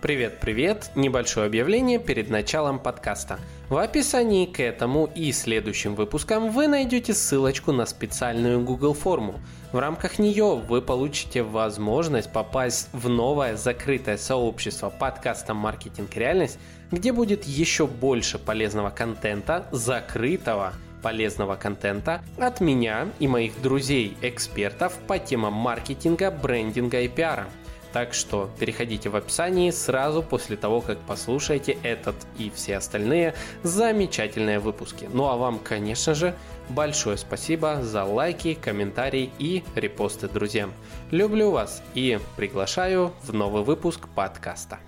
Привет-привет! Небольшое объявление перед началом подкаста. В описании к этому и следующим выпускам вы найдете ссылочку на специальную Google форму. В рамках нее вы получите возможность попасть в новое закрытое сообщество подкаста «Маркетинг. Реальность», где будет еще больше полезного контента, закрытого полезного контента от меня и моих друзей-экспертов по темам маркетинга, брендинга и пиара – так что переходите в описании сразу после того, как послушаете этот и все остальные замечательные выпуски. Ну а вам, конечно же, большое спасибо за лайки, комментарии и репосты друзьям. Люблю вас и приглашаю в новый выпуск подкаста.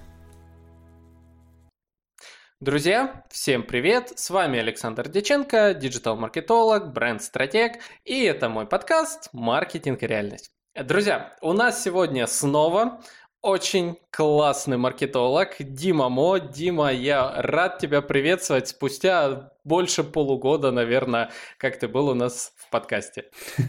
Друзья, всем привет! С вами Александр Деченко, диджитал-маркетолог, бренд-стратег, и это мой подкаст «Маркетинг и реальность». Друзья, у нас сегодня снова очень классный маркетолог Дима Мо. Дима, я рад тебя приветствовать спустя больше полугода, наверное, как ты был у нас в подкасте.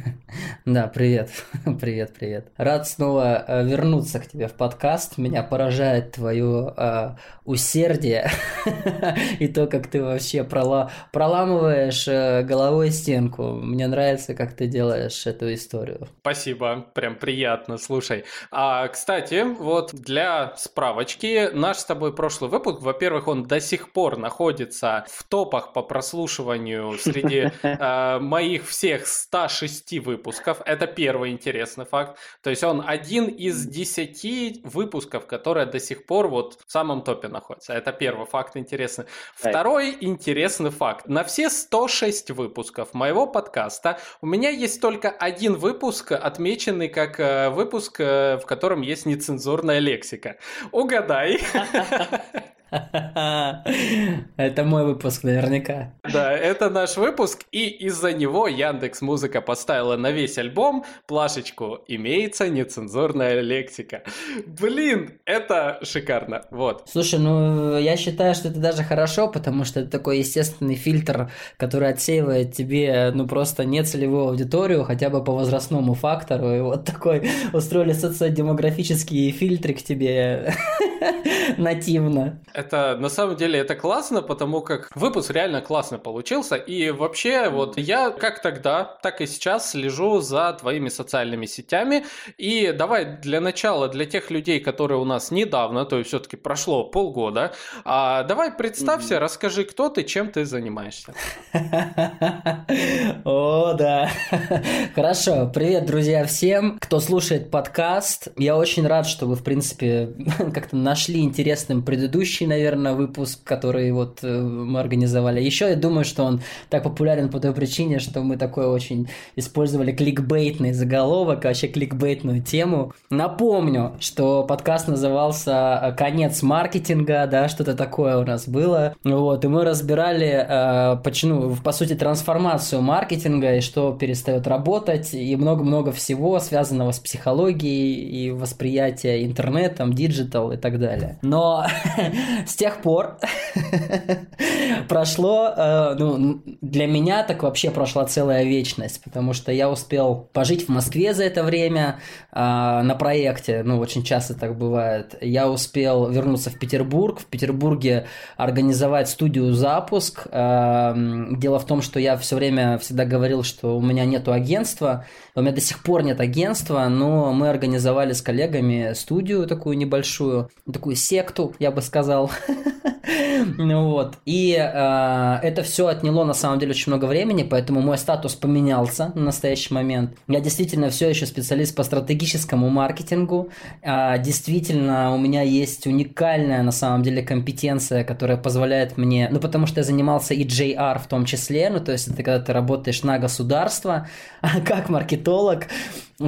Да, привет, привет, привет. Рад снова э, вернуться к тебе в подкаст. Меня поражает твое э, усердие и то, как ты вообще прола проламываешь э, головой стенку. Мне нравится, как ты делаешь эту историю. Спасибо, прям приятно, слушай. А, кстати, вот для справочки, наш с тобой прошлый выпуск, во-первых, он до сих пор находится в топах по прослушиванию среди э, моих всех 106 выпусков. Это первый интересный факт. То есть он один из 10 выпусков, которые до сих пор вот в самом топе находятся. Это первый факт интересный. Второй интересный факт. На все 106 выпусков моего подкаста у меня есть только один выпуск, отмеченный как э, выпуск, э, в котором есть нецензурная лексика. Угадай. Это мой выпуск наверняка. Да, это наш выпуск, и из-за него Яндекс Музыка поставила на весь альбом плашечку «Имеется нецензурная лексика». Блин, это шикарно, вот. Слушай, ну я считаю, что это даже хорошо, потому что это такой естественный фильтр, который отсеивает тебе, ну просто нецелевую аудиторию, хотя бы по возрастному фактору, и вот такой устроили социодемографические фильтры к тебе нативно. Это на самом деле это классно, потому как выпуск реально классно получился. И вообще, вот я как тогда, так и сейчас слежу за твоими социальными сетями. И давай для начала, для тех людей, которые у нас недавно, то есть все-таки прошло полгода, а, давай представься, mm-hmm. расскажи, кто ты, чем ты занимаешься. О, да. Хорошо. Привет, друзья, всем, кто слушает подкаст. Я очень рад, что вы, в принципе, как-то нашли интересным предыдущий наверное, выпуск, который вот э, мы организовали. Еще я думаю, что он так популярен по той причине, что мы такой очень использовали кликбейтный заголовок, вообще кликбейтную тему. Напомню, что подкаст назывался э, «Конец маркетинга», да, что-то такое у нас было. Вот, и мы разбирали, э, почему, по сути, трансформацию маркетинга и что перестает работать, и много-много всего, связанного с психологией и восприятием интернетом, digital и так далее. Но с тех пор прошло, э, ну, для меня так вообще прошла целая вечность, потому что я успел пожить в Москве за это время э, на проекте, ну, очень часто так бывает. Я успел вернуться в Петербург, в Петербурге организовать студию «Запуск». Э, дело в том, что я все время всегда говорил, что у меня нету агентства, у меня до сих пор нет агентства, но мы организовали с коллегами студию такую небольшую, такую секту, я бы сказал, Ну вот. И э, это все отняло на самом деле очень много времени, поэтому мой статус поменялся на настоящий момент. Я действительно все еще специалист по стратегическому маркетингу. Э, действительно, у меня есть уникальная на самом деле компетенция, которая позволяет мне, ну потому что я занимался и JR в том числе, ну то есть это когда ты работаешь на государство, как маркетолог,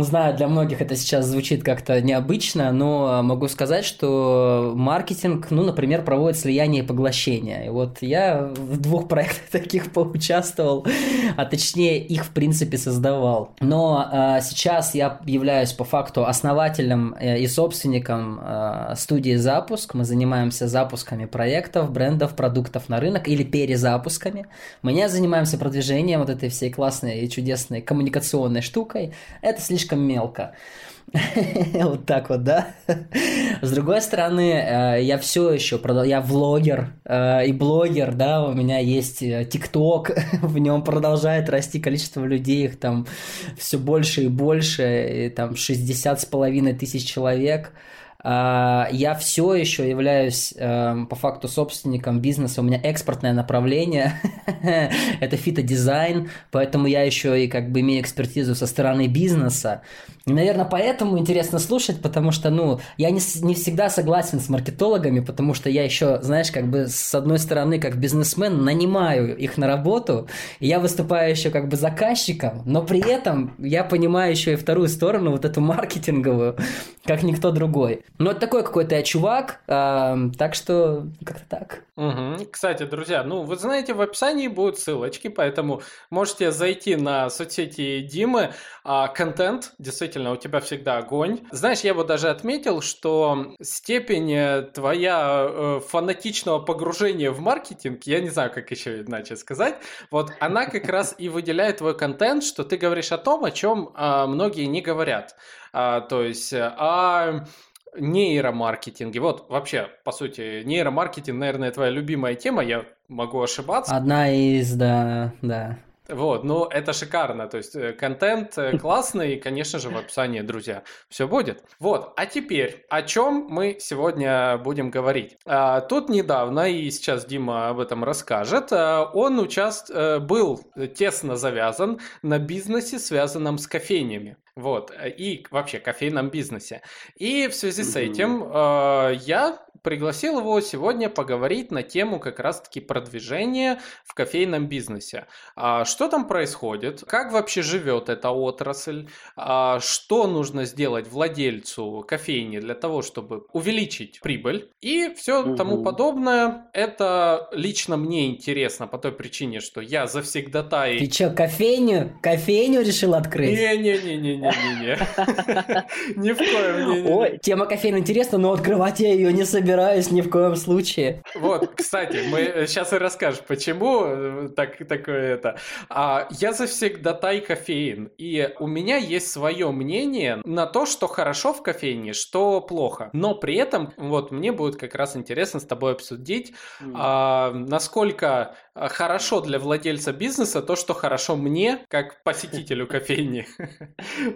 Знаю, для многих это сейчас звучит как-то необычно, но могу сказать, что маркетинг, ну, например, проводит слияние и поглощение. И вот я в двух проектах таких поучаствовал, а точнее их, в принципе, создавал. Но э, сейчас я являюсь по факту основателем э, и собственником э, студии «Запуск». Мы занимаемся запусками проектов, брендов, продуктов на рынок или перезапусками. Мы не занимаемся продвижением вот этой всей классной и чудесной коммуникационной штукой. Это слишком слишком мелко. Вот так вот, да? С другой стороны, э, я все еще продал, я влогер э, и блогер, да, у меня есть э, ТикТок, в нем продолжает расти количество людей, их там все больше и больше, и там 60 с половиной тысяч человек. А, я все еще являюсь эм, по факту собственником бизнеса, у меня экспортное направление, это фитодизайн, поэтому я еще и как бы имею экспертизу со стороны бизнеса. Наверное, поэтому интересно слушать, потому что, ну, я не, не всегда согласен с маркетологами, потому что я еще, знаешь, как бы с одной стороны, как бизнесмен, нанимаю их на работу, и я выступаю еще как бы заказчиком, но при этом я понимаю еще и вторую сторону, вот эту маркетинговую, как никто другой. Ну, это такой какой-то я чувак, э, так что как-то так. Угу. Кстати, друзья, ну, вы знаете, в описании будут ссылочки, поэтому можете зайти на соцсети Димы. А, контент, действительно, у тебя всегда огонь. Знаешь, я вот даже отметил, что степень э, твоя э, фанатичного погружения в маркетинг, я не знаю, как еще иначе сказать, вот она как раз и выделяет твой контент, что ты говоришь о том, о чем а, многие не говорят. А, то есть а, нейромаркетинге. Вот вообще, по сути, нейромаркетинг, наверное, твоя любимая тема, я могу ошибаться. Одна из, да, да. Вот, ну это шикарно, то есть э, контент э, классный, и, конечно же, в описании, друзья, все будет. Вот, а теперь, о чем мы сегодня будем говорить? А, тут недавно, и сейчас Дима об этом расскажет, а, он участ... Э, был тесно завязан на бизнесе, связанном с кофейнями. Вот, и вообще кофейном бизнесе. И в связи с этим э, я пригласил его сегодня поговорить на тему как раз-таки продвижения в кофейном бизнесе. А, что там происходит? Как вообще живет эта отрасль? А, что нужно сделать владельцу кофейни для того, чтобы увеличить прибыль? И все угу. тому подобное. Это лично мне интересно по той причине, что я завсегдатай... Ты что, кофейню? Кофейню решил открыть? Не-не-не-не-не-не. Ни в коем. Ой, тема кофейна интересна, но открывать я ее не собираюсь собираюсь ни в коем случае. Вот, кстати, мы сейчас и расскажешь, почему э, так, такое это. А, я тай кофеин, и у меня есть свое мнение на то, что хорошо в кофейне, что плохо. Но при этом, вот, мне будет как раз интересно с тобой обсудить, mm. а, насколько хорошо для владельца бизнеса то, что хорошо мне, как посетителю кофейни.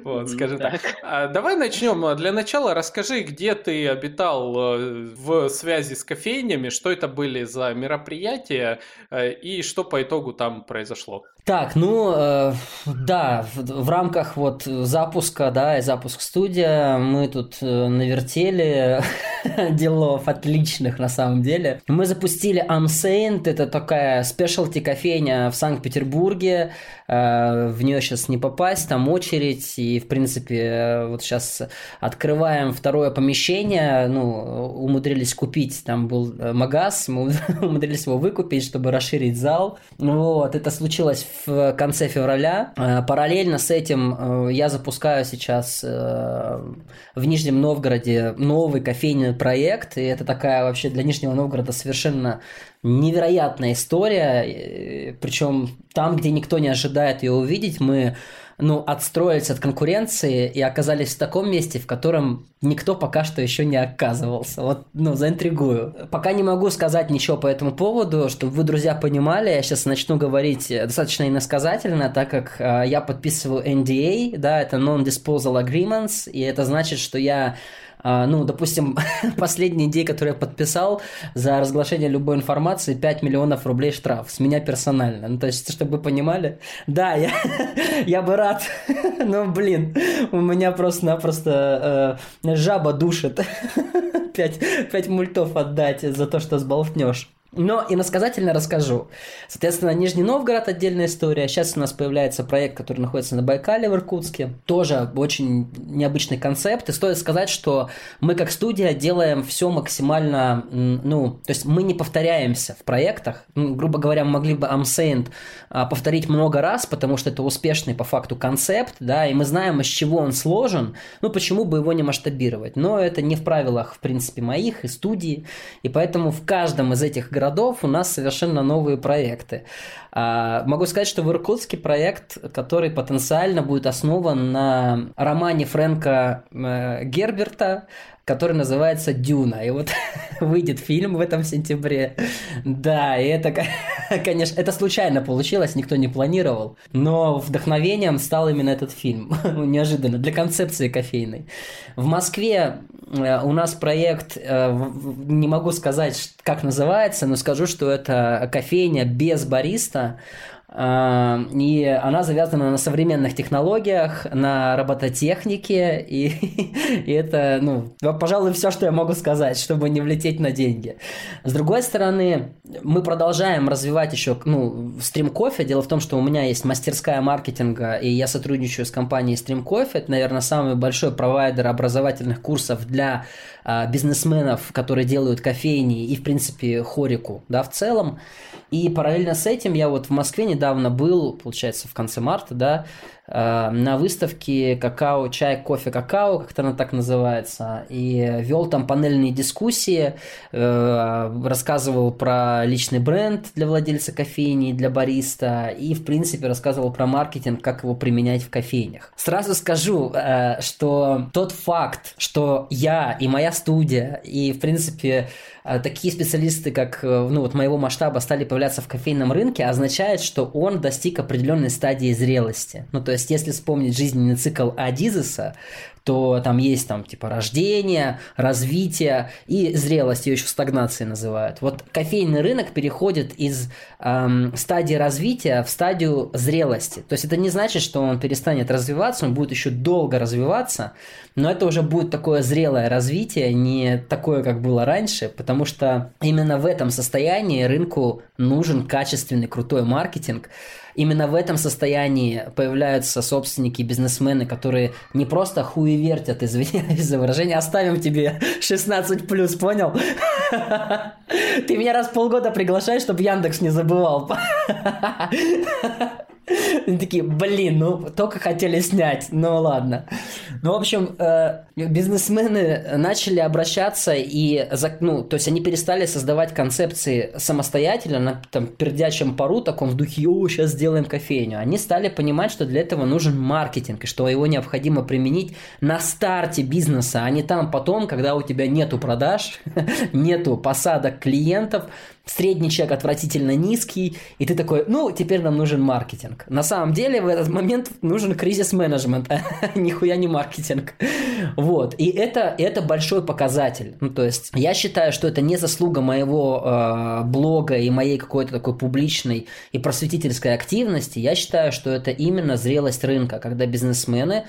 Вот, скажем так. А, давай начнем. Для начала расскажи, где ты обитал э, в в связи с кофейнями, что это были за мероприятия э, и что по итогу там произошло. Так, ну э, да, в, в рамках вот запуска, да, и запуск студия мы тут э, навертели делов отличных на самом деле. Мы запустили Amsaint, это такая спешлти кофейня в Санкт-Петербурге, э, в нее сейчас не попасть, там очередь, и в принципе э, вот сейчас открываем второе помещение, ну, умудрились купить, там был э, магаз, мы умудрились его выкупить, чтобы расширить зал. Вот, это случилось в конце февраля. Э, параллельно с этим э, я запускаю сейчас в Нижнем Новгороде новый кофейный проект, и это такая вообще для Нижнего Новгорода совершенно невероятная история, причем там, где никто не ожидает ее увидеть, мы ну, отстроились от конкуренции и оказались в таком месте, в котором никто пока что еще не оказывался. Вот, ну, заинтригую. Пока не могу сказать ничего по этому поводу, чтобы вы, друзья, понимали, я сейчас начну говорить достаточно иносказательно, так как э, я подписываю NDA, да, это Non-Disposal Agreements, и это значит, что я ну, допустим, последний день, который я подписал за разглашение любой информации, 5 миллионов рублей штраф с меня персонально. Ну, то есть, чтобы вы понимали, да, я, я бы рад, но, блин, у меня просто-напросто э, жаба душит 5, 5 мультов отдать за то, что сболтнешь. Но иносказательно расскажу. Соответственно, Нижний Новгород отдельная история. Сейчас у нас появляется проект, который находится на Байкале в Иркутске. Тоже очень необычный концепт. И стоит сказать, что мы как студия делаем все максимально, ну, то есть мы не повторяемся в проектах. Ну, грубо говоря, могли бы Amsaint а, повторить много раз, потому что это успешный по факту концепт, да, и мы знаем, из чего он сложен. Ну, почему бы его не масштабировать? Но это не в правилах, в принципе, моих и студии. И поэтому в каждом из этих городов у нас совершенно новые проекты. А, могу сказать, что в Иркутске проект, который потенциально будет основан на романе Фрэнка э, Герберта который называется «Дюна». И вот выйдет фильм в этом сентябре. Да, и это, конечно, это случайно получилось, никто не планировал. Но вдохновением стал именно этот фильм. Неожиданно, для концепции кофейной. В Москве э, у нас проект, э, не могу сказать, как называется, но скажу, что это кофейня без бариста. А, и она завязана на современных технологиях, на робототехнике, и, и это, ну, пожалуй, все, что я могу сказать, чтобы не влететь на деньги. С другой стороны, мы продолжаем развивать еще, ну, стрим кофе. Дело в том, что у меня есть мастерская маркетинга, и я сотрудничаю с компанией Stream Coffee. Это, наверное, самый большой провайдер образовательных курсов для бизнесменов, которые делают кофейни и, в принципе, хорику, да, в целом. И параллельно с этим я вот в Москве недавно был, получается, в конце марта, да, на выставке какао, чай, кофе, какао, как-то она так называется, и вел там панельные дискуссии, э, рассказывал про личный бренд для владельца кофейни, для бариста, и, в принципе, рассказывал про маркетинг, как его применять в кофейнях. Сразу скажу, э, что тот факт, что я и моя студия, и, в принципе, такие специалисты, как ну, вот моего масштаба, стали появляться в кофейном рынке, означает, что он достиг определенной стадии зрелости. Ну, то есть, если вспомнить жизненный цикл Адизеса, то там есть там типа рождение, развитие и зрелость, ее еще стагнации называют. Вот кофейный рынок переходит из эм, стадии развития в стадию зрелости. То есть это не значит, что он перестанет развиваться, он будет еще долго развиваться, но это уже будет такое зрелое развитие, не такое, как было раньше, потому что именно в этом состоянии рынку нужен качественный, крутой маркетинг, именно в этом состоянии появляются собственники, бизнесмены, которые не просто хуевертят, извиняюсь за выражение, оставим тебе 16 плюс, понял? Ты меня раз в полгода приглашаешь, чтобы Яндекс не забывал. Они такие, блин, ну только хотели снять, ну ладно. Ну, в общем, э, бизнесмены начали обращаться и, ну, то есть они перестали создавать концепции самостоятельно на там пердячем пару, таком в духе, о, сейчас сделаем кофейню. Они стали понимать, что для этого нужен маркетинг, и что его необходимо применить на старте бизнеса, а не там потом, когда у тебя нету продаж, нету посадок клиентов, средний чек отвратительно низкий, и ты такой, ну, теперь нам нужен маркетинг. На самом деле в этот момент нужен кризис-менеджмент, а нихуя не маркетинг. Вот, и это, это большой показатель. Ну, то есть я считаю, что это не заслуга моего э, блога и моей какой-то такой публичной и просветительской активности. Я считаю, что это именно зрелость рынка, когда бизнесмены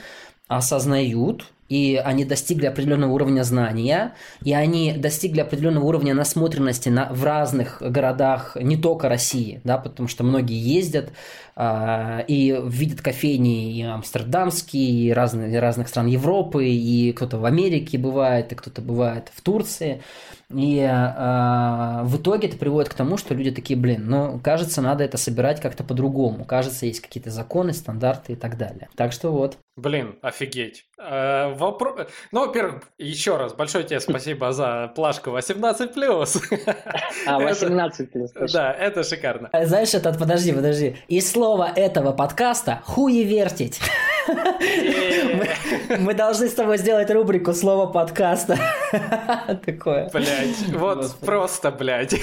осознают, и они достигли определенного уровня знания, и они достигли определенного уровня насмотренности на, в разных городах, не только России, да, потому что многие ездят э, и видят кофейни и амстердамские, и разные, разных стран Европы, и кто-то в Америке бывает, и кто-то бывает в Турции. И э, в итоге это приводит к тому, что люди такие, блин, ну, кажется, надо это собирать как-то по-другому. Кажется, есть какие-то законы, стандарты и так далее. Так что вот. Блин, офигеть. Э, вопрос... Ну, во-первых, еще раз большое тебе спасибо за плашку 18+. А, 18+. Да, это шикарно. Э, знаешь, это, подожди, подожди. И слово этого подкаста «хуевертить». Мы должны с тобой сделать рубрику «Слово подкаста». Такое. Блять, вот просто, блядь.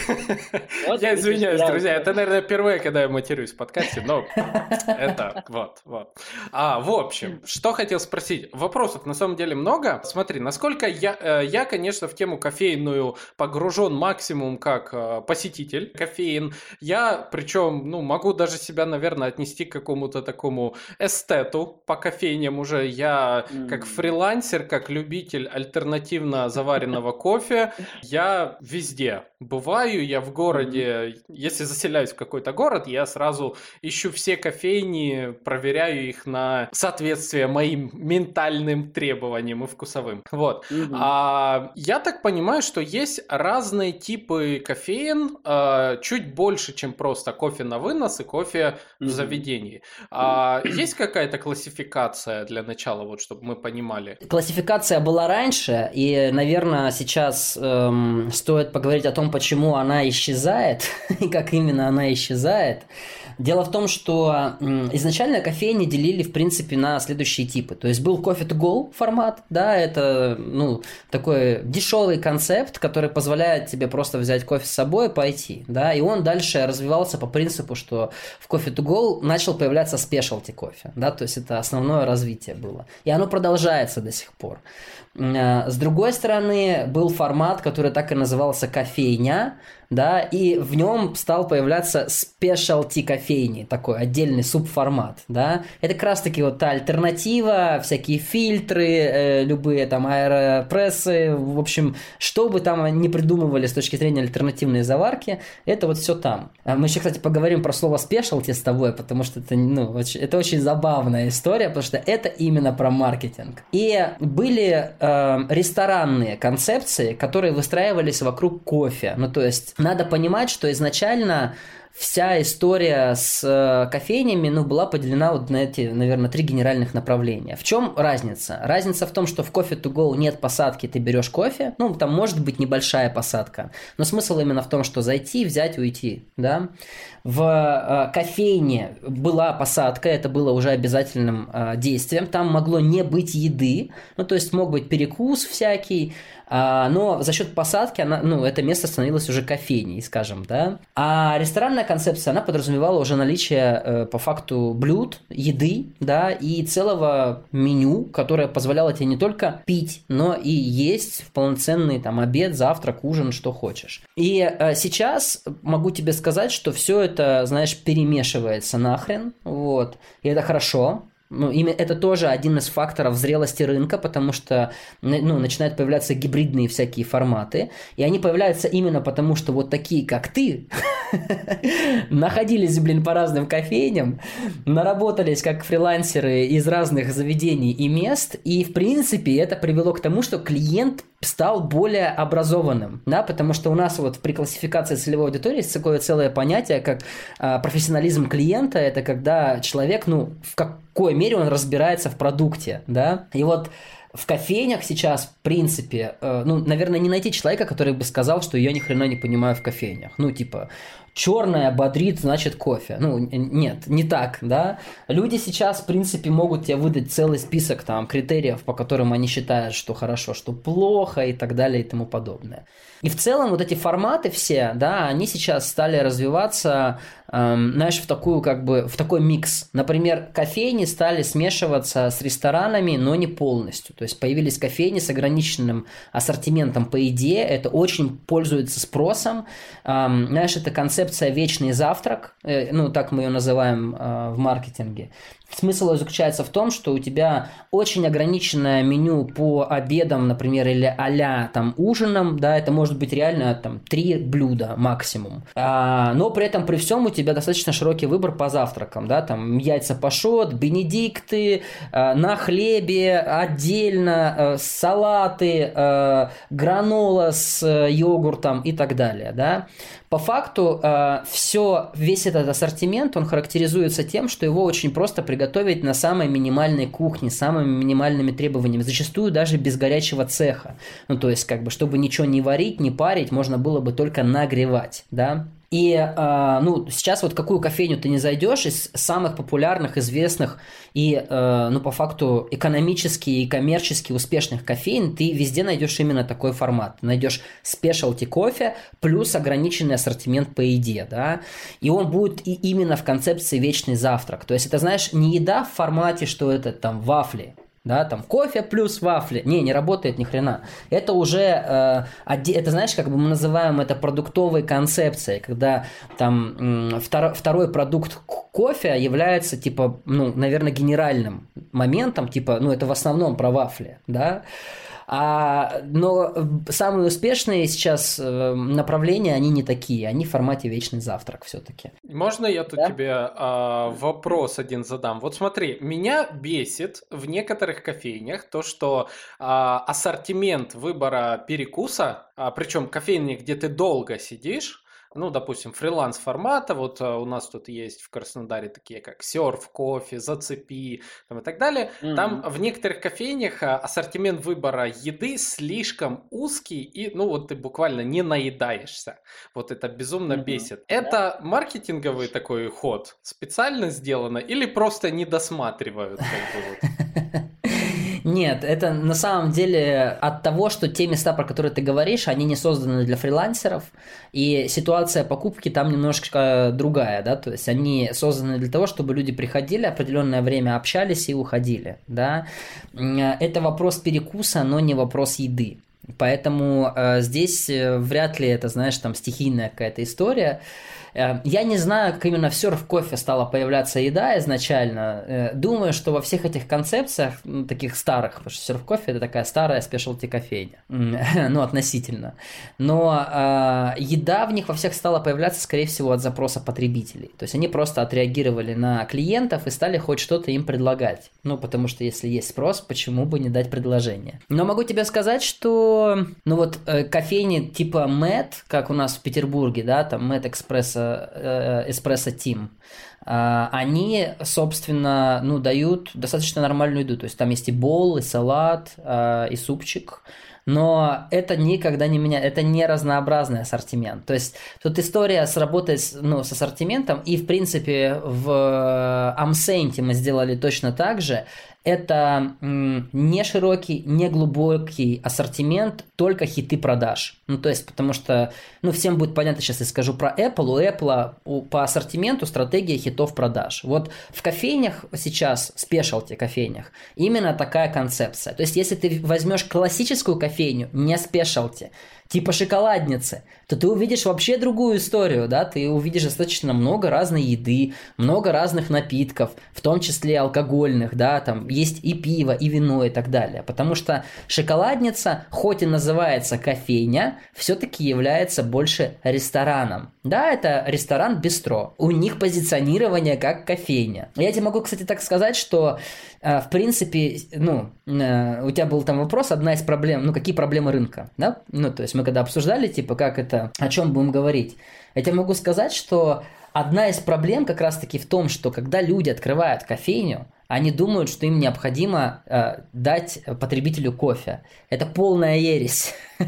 Я извиняюсь, друзья, это, наверное, впервые, когда я матерюсь в подкасте, но это вот, вот. А, в общем, что хотел спросить. Вопросов на самом деле много. Смотри, насколько я, э, я, конечно, в тему кофейную погружен максимум как э, посетитель кофеин. Я, причем, ну, могу даже себя, наверное, отнести к какому-то такому эстету по кофейням уже. Я как фрилансер, как любитель альтернативно заваренного кофе, я везде бываю, я в городе, если заселяюсь в какой-то город, я сразу ищу все кофейни, проверяю их на соответствие моим ментальным требованиям и вкусовым. Вот. А, я так понимаю, что есть разные типы кофеин, а, чуть больше, чем просто кофе на вынос и кофе в заведении. А, есть какая-то классификация для начала, вот чтобы мы понимали? Классификация была раньше, и, наверное, сейчас эм, стоит поговорить о том, почему она исчезает и как именно она исчезает. Дело в том, что изначально кофейни делили, в принципе, на следующие типы. То есть был coffee to go формат, да, это, ну, такой дешевый концепт, который позволяет тебе просто взять кофе с собой и пойти, да, и он дальше развивался по принципу, что в coffee to go начал появляться спешлти кофе, да, то есть это основное развитие было. И оно продолжается до сих пор. Э, с другой стороны, был формат, который так и назывался кофейня, да, и в нем стал появляться спешлти кофейни, такой отдельный субформат, да. Это как раз таки вот та альтернатива, всякие фильтры, э, любые там аэропрессы, в общем, что бы там не придумывали с точки зрения альтернативной заварки, это вот все там. А мы еще, кстати, поговорим про слово спешлти с тобой, потому что это, ну, это очень забавная история, потому что это именно про маркетинг. И были э, ресторанные концепции, которые выстраивались вокруг кофе, ну, то есть надо понимать, что изначально вся история с э, кофейнями ну, была поделена вот на эти, наверное, три генеральных направления. В чем разница? Разница в том, что в кофе to go нет посадки, ты берешь кофе, ну, там может быть небольшая посадка, но смысл именно в том, что зайти, взять, уйти, да. В э, кофейне была посадка, это было уже обязательным э, действием, там могло не быть еды, ну, то есть мог быть перекус всякий, но за счет посадки она, ну, это место становилось уже кофейней, скажем, да. А ресторанная концепция, она подразумевала уже наличие э, по факту блюд, еды, да, и целого меню, которое позволяло тебе не только пить, но и есть в полноценный там обед, завтрак, ужин, что хочешь. И э, сейчас могу тебе сказать, что все это, знаешь, перемешивается нахрен, вот, и это хорошо, ну, именно это тоже один из факторов зрелости рынка, потому что ну, начинают появляться гибридные всякие форматы. И они появляются именно потому, что вот такие, как ты, находились, блин, по разным кофейням, наработались как фрилансеры из разных заведений и мест. И, в принципе, это привело к тому, что клиент стал более образованным, да, потому что у нас вот при классификации целевой аудитории есть такое целое понятие, как э, профессионализм клиента, это когда человек, ну, в какой мере он разбирается в продукте, да, и вот в кофейнях сейчас, в принципе, э, ну, наверное, не найти человека, который бы сказал, что я ни хрена не понимаю в кофейнях. Ну, типа, черное бодрит, значит кофе. Ну, нет, не так, да. Люди сейчас, в принципе, могут тебе выдать целый список там критериев, по которым они считают, что хорошо, что плохо и так далее и тому подобное. И в целом вот эти форматы все, да, они сейчас стали развиваться, эм, знаешь, в такую как бы, в такой микс. Например, кофейни стали смешиваться с ресторанами, но не полностью. То есть появились кофейни с ограниченным ассортиментом по идее, это очень пользуется спросом. Эм, знаешь, это концепция вечный завтрак, э, ну так мы ее называем э, в маркетинге. Смысл заключается в том, что у тебя очень ограниченное меню по обедам, например, или а там ужинам, да, это может быть реально там три блюда максимум. А, но при этом при всем у тебя достаточно широкий выбор по завтракам, да, там яйца пашот, бенедикты, а, на хлебе отдельно, а, салаты, а, гранола с а, йогуртом и так далее, да. По факту э, все, весь этот ассортимент, он характеризуется тем, что его очень просто приготовить на самой минимальной кухне, самыми минимальными требованиями, зачастую даже без горячего цеха. Ну, то есть, как бы, чтобы ничего не варить, не парить, можно было бы только нагревать, да. И э, ну, сейчас вот какую кофейню ты не зайдешь из самых популярных, известных и, э, ну, по факту, экономически и коммерчески успешных кофеин, ты везде найдешь именно такой формат. найдешь спешалти кофе плюс ограниченный ассортимент по еде, да, и он будет и именно в концепции вечный завтрак. То есть это, знаешь, не еда в формате, что это там вафли, да, там кофе плюс вафли. Не, не работает ни хрена. Это уже, э, это знаешь, как бы мы называем это продуктовой концепцией, когда там втор, второй продукт кофе является типа, ну, наверное, генеральным моментом, типа, ну, это в основном про вафли, да, а, но самые успешные сейчас э, направления, они не такие, они в формате вечный завтрак все-таки. Можно я тут да? тебе а, вопрос один задам? Вот смотри, меня бесит в некоторых кофейнях то, что а, ассортимент выбора перекуса, а, причем кофейни, где ты долго сидишь, ну, допустим, фриланс формата, вот а, у нас тут есть в Краснодаре такие, как Серф, Кофе, Зацепи там, и так далее, mm-hmm. там в некоторых кофейнях а, ассортимент выбора еды слишком узкий, и, ну, вот ты буквально не наедаешься. Вот это безумно mm-hmm. бесит. Это маркетинговый такой ход, специально сделано, или просто не досматривают? Как бы, вот? Нет, это на самом деле от того, что те места, про которые ты говоришь, они не созданы для фрилансеров, и ситуация покупки там немножко другая, да, то есть они созданы для того, чтобы люди приходили, определенное время общались и уходили, да. Это вопрос перекуса, но не вопрос еды. Поэтому э, здесь э, вряд ли это, знаешь, там стихийная какая-то история. Я не знаю, как именно в серф кофе стала появляться еда изначально. Э, думаю, что во всех этих концепциях, таких старых, потому что серф кофе это такая старая спешлти кофейня, ну, относительно. Но э, еда в них во всех стала появляться, скорее всего, от запроса потребителей. То есть они просто отреагировали на клиентов и стали хоть что-то им предлагать. Ну, потому что если есть спрос, почему бы не дать предложение? Но могу тебе сказать, что, ну вот, кофейни типа Мэтт, как у нас в Петербурге, да, там Мэтт Экспресса Espresso Team, они, собственно, ну, дают достаточно нормальную еду. То есть там есть и бол, и салат, а, и супчик. Но это никогда не меня, это не разнообразный ассортимент. То есть тут история с работой с, ну, с ассортиментом, и в принципе в Амсенте мы сделали точно так же это не широкий, не глубокий ассортимент, только хиты продаж. Ну, то есть, потому что, ну, всем будет понятно, сейчас я скажу про Apple. У Apple по ассортименту стратегия хитов продаж. Вот в кофейнях сейчас, спешалти кофейнях, именно такая концепция. То есть, если ты возьмешь классическую кофейню, не спешалти, типа шоколадницы, то ты увидишь вообще другую историю, да, ты увидишь достаточно много разной еды, много разных напитков, в том числе алкогольных, да, там есть и пиво, и вино и так далее, потому что шоколадница, хоть и называется кофейня, все-таки является больше рестораном. Да, это ресторан бистро, у них позиционирование как кофейня. Я тебе могу, кстати, так сказать, что э, в принципе, ну, э, у тебя был там вопрос, одна из проблем, ну, какие проблемы рынка, да? Ну, то есть мы когда обсуждали, типа, как это, о чем будем говорить. Я тебе могу сказать, что одна из проблем как раз-таки в том, что когда люди открывают кофейню, они думают, что им необходимо э, дать потребителю кофе. Это полная ересь.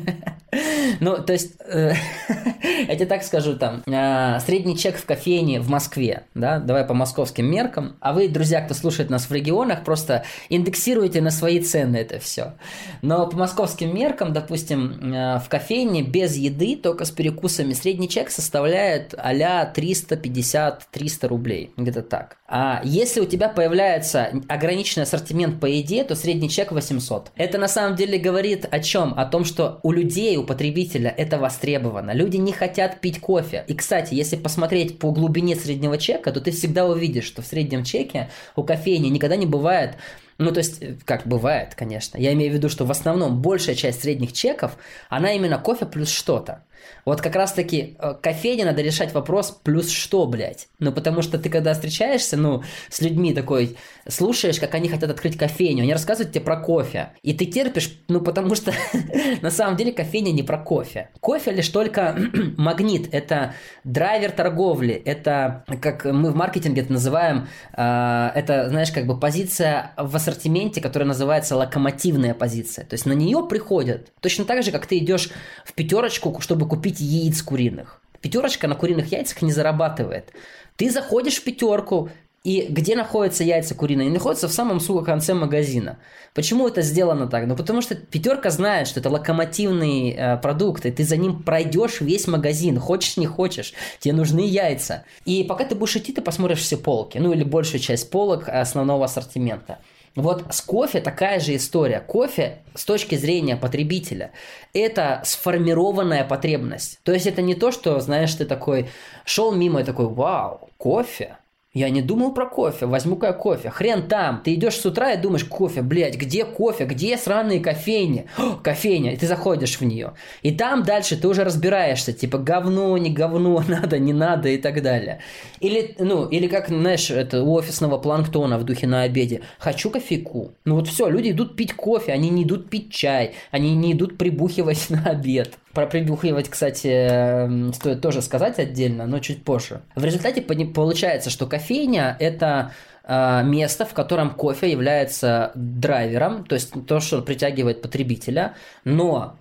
Ну, то есть, э, я тебе так скажу, там, э, средний чек в кофейне в Москве, да, давай по московским меркам, а вы, друзья, кто слушает нас в регионах, просто индексируйте на свои цены это все. Но по московским меркам, допустим, э, в кофейне без еды, только с перекусами, средний чек составляет а-ля 350-300 рублей, где-то так. А если у тебя появляется ограниченный ассортимент по еде, то средний чек 800. Это на самом деле говорит о чем? О том, что у людей, у потребителя это востребовано. Люди не хотят пить кофе. И, кстати, если посмотреть по глубине среднего чека, то ты всегда увидишь, что в среднем чеке у кофейни никогда не бывает ну, то есть, как бывает, конечно. Я имею в виду, что в основном большая часть средних чеков, она именно кофе плюс что-то. Вот как раз-таки э, кофейне надо решать вопрос плюс что, блядь. Ну, потому что ты когда встречаешься, ну, с людьми такой, слушаешь, как они хотят открыть кофейню, они рассказывают тебе про кофе. И ты терпишь, ну, потому что на самом деле кофейня не про кофе. Кофе лишь только магнит, это драйвер торговли, это, как мы в маркетинге это называем, э, это, знаешь, как бы позиция в ассортименте, которая называется локомотивная позиция. То есть на нее приходят. Точно так же, как ты идешь в пятерочку, чтобы купить купить яиц куриных. Пятерочка на куриных яйцах не зарабатывает. Ты заходишь в пятерку, и где находятся яйца куриные? Они находятся в самом, сука, конце магазина. Почему это сделано так? Ну, потому что пятерка знает, что это локомотивный э, продукт, и ты за ним пройдешь весь магазин, хочешь, не хочешь, тебе нужны яйца. И пока ты будешь идти, ты посмотришь все полки, ну или большую часть полок основного ассортимента. Вот с кофе такая же история. Кофе с точки зрения потребителя это сформированная потребность. То есть это не то, что, знаешь, ты такой шел мимо и такой, вау, кофе, я не думал про кофе, возьму-ка я кофе. Хрен там, ты идешь с утра и думаешь, кофе, блядь, где кофе, где сраные кофейни? О, кофейня, и ты заходишь в нее. И там дальше ты уже разбираешься, типа, говно, не говно, надо, не надо и так далее. Или, ну, или как, знаешь, это у офисного планктона в духе на обеде. Хочу кофейку. Ну вот все, люди идут пить кофе, они не идут пить чай, они не идут прибухивать на обед. Про прибухивать, кстати, стоит тоже сказать отдельно, но чуть позже. В результате получается, что кофейня – это а, место, в котором кофе является драйвером, то есть то, что притягивает потребителя, но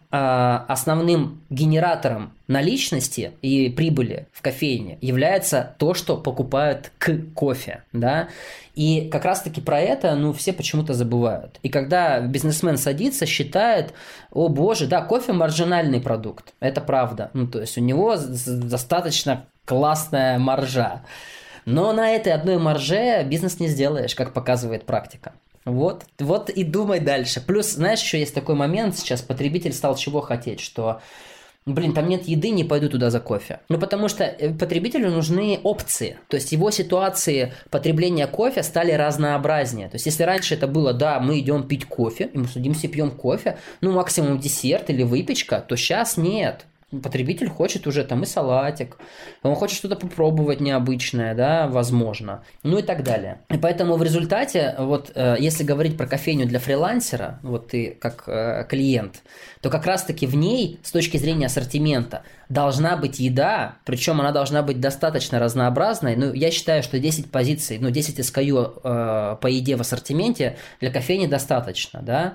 основным генератором наличности и прибыли в кофейне является то, что покупают к кофе, да, и как раз-таки про это, ну, все почему-то забывают. И когда бизнесмен садится, считает, о боже, да, кофе маржинальный продукт, это правда, ну, то есть у него достаточно классная маржа, но на этой одной марже бизнес не сделаешь, как показывает практика. Вот, вот и думай дальше. Плюс, знаешь, еще есть такой момент сейчас, потребитель стал чего хотеть, что Блин, там нет еды, не пойду туда за кофе. Ну, потому что э, потребителю нужны опции. То есть его ситуации потребления кофе стали разнообразнее. То есть если раньше это было, да, мы идем пить кофе, и мы садимся пьем кофе, ну, максимум десерт или выпечка, то сейчас нет потребитель хочет уже там и салатик, он хочет что-то попробовать необычное, да, возможно, ну и так далее. И поэтому в результате, вот э, если говорить про кофейню для фрилансера, вот ты как э, клиент, то как раз-таки в ней, с точки зрения ассортимента, должна быть еда, причем она должна быть достаточно разнообразной. Ну, я считаю, что 10 позиций, ну, 10 SKU э, по еде в ассортименте для кофейни достаточно, да.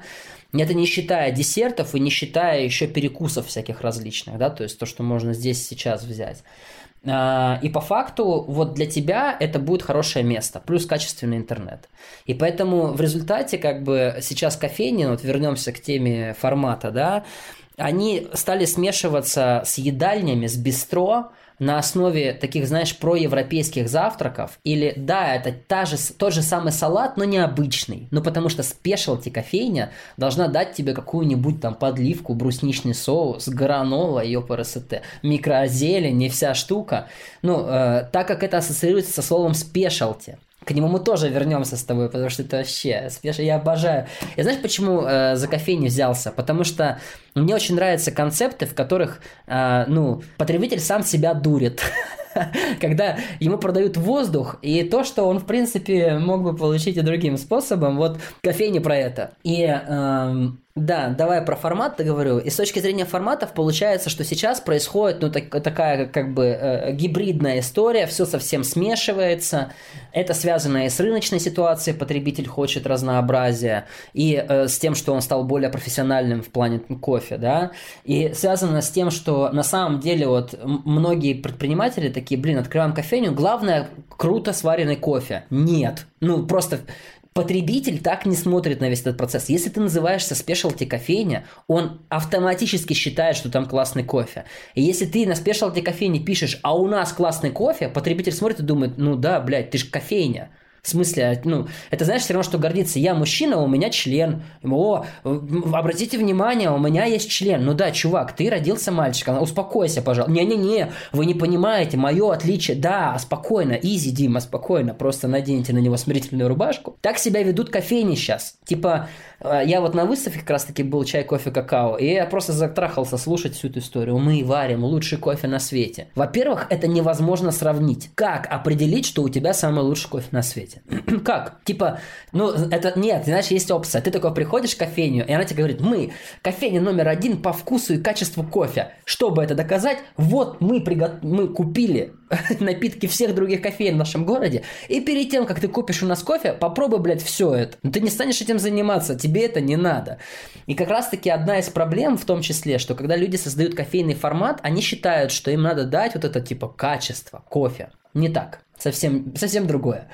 Это не считая десертов и не считая еще перекусов всяких различных, да, то есть то, что можно здесь сейчас взять. А, и по факту вот для тебя это будет хорошее место, плюс качественный интернет. И поэтому в результате как бы сейчас кофейни, вот вернемся к теме формата, да, они стали смешиваться с едальнями, с бистро, на основе таких, знаешь, проевропейских завтраков, или да, это та же, тот же самый салат, но необычный, ну потому что спешалти кофейня должна дать тебе какую-нибудь там подливку, брусничный соус, гранола, ПРСТ, микрозелень, не вся штука, ну, э, так как это ассоциируется со словом спешалти, к нему мы тоже вернемся с тобой, потому что это вообще. Я обожаю. Я знаешь, почему э, за кофейню взялся? Потому что мне очень нравятся концепты, в которых, э, ну, потребитель сам себя дурит. когда ему продают воздух и то, что он, в принципе, мог бы получить и другим способом. Вот кофейни про это. И эм, да, давай про формат договорю. И с точки зрения форматов получается, что сейчас происходит ну, так, такая как бы э, гибридная история, все совсем смешивается. Это связано и с рыночной ситуацией, потребитель хочет разнообразия, и э, с тем, что он стал более профессиональным в плане кофе, да. И связано с тем, что на самом деле вот многие предприниматели такие, блин, открываем кофейню, главное круто сваренный кофе. Нет, ну просто Потребитель так не смотрит на весь этот процесс. Если ты называешься спешалти кофейня, он автоматически считает, что там классный кофе. И если ты на спешалти кофейне пишешь, а у нас классный кофе, потребитель смотрит и думает, ну да, блядь, ты же кофейня. В смысле, ну, это знаешь, все равно, что гордиться. Я мужчина, у меня член. О, обратите внимание, у меня есть член. Ну да, чувак, ты родился мальчиком, успокойся, пожалуйста. Не-не-не, вы не понимаете, мое отличие. Да, спокойно, изи, Дима, спокойно. Просто наденьте на него смирительную рубашку. Так себя ведут кофейни сейчас. Типа, э, я вот на выставке как раз таки был чай, кофе, какао, и я просто затрахался слушать всю эту историю. Мы варим лучший кофе на свете. Во-первых, это невозможно сравнить. Как определить, что у тебя самый лучший кофе на свете? Свете. как? Типа, ну, это нет, знаешь, есть опция. Ты такой приходишь в кофейню, и она тебе говорит, мы кофейня номер один по вкусу и качеству кофе. Чтобы это доказать, вот мы, приго... мы купили напитки всех других кофеин в нашем городе, и перед тем, как ты купишь у нас кофе, попробуй, блядь, все это. Но ты не станешь этим заниматься, тебе это не надо. И как раз-таки одна из проблем в том числе, что когда люди создают кофейный формат, они считают, что им надо дать вот это типа качество кофе. Не так. Совсем, совсем другое.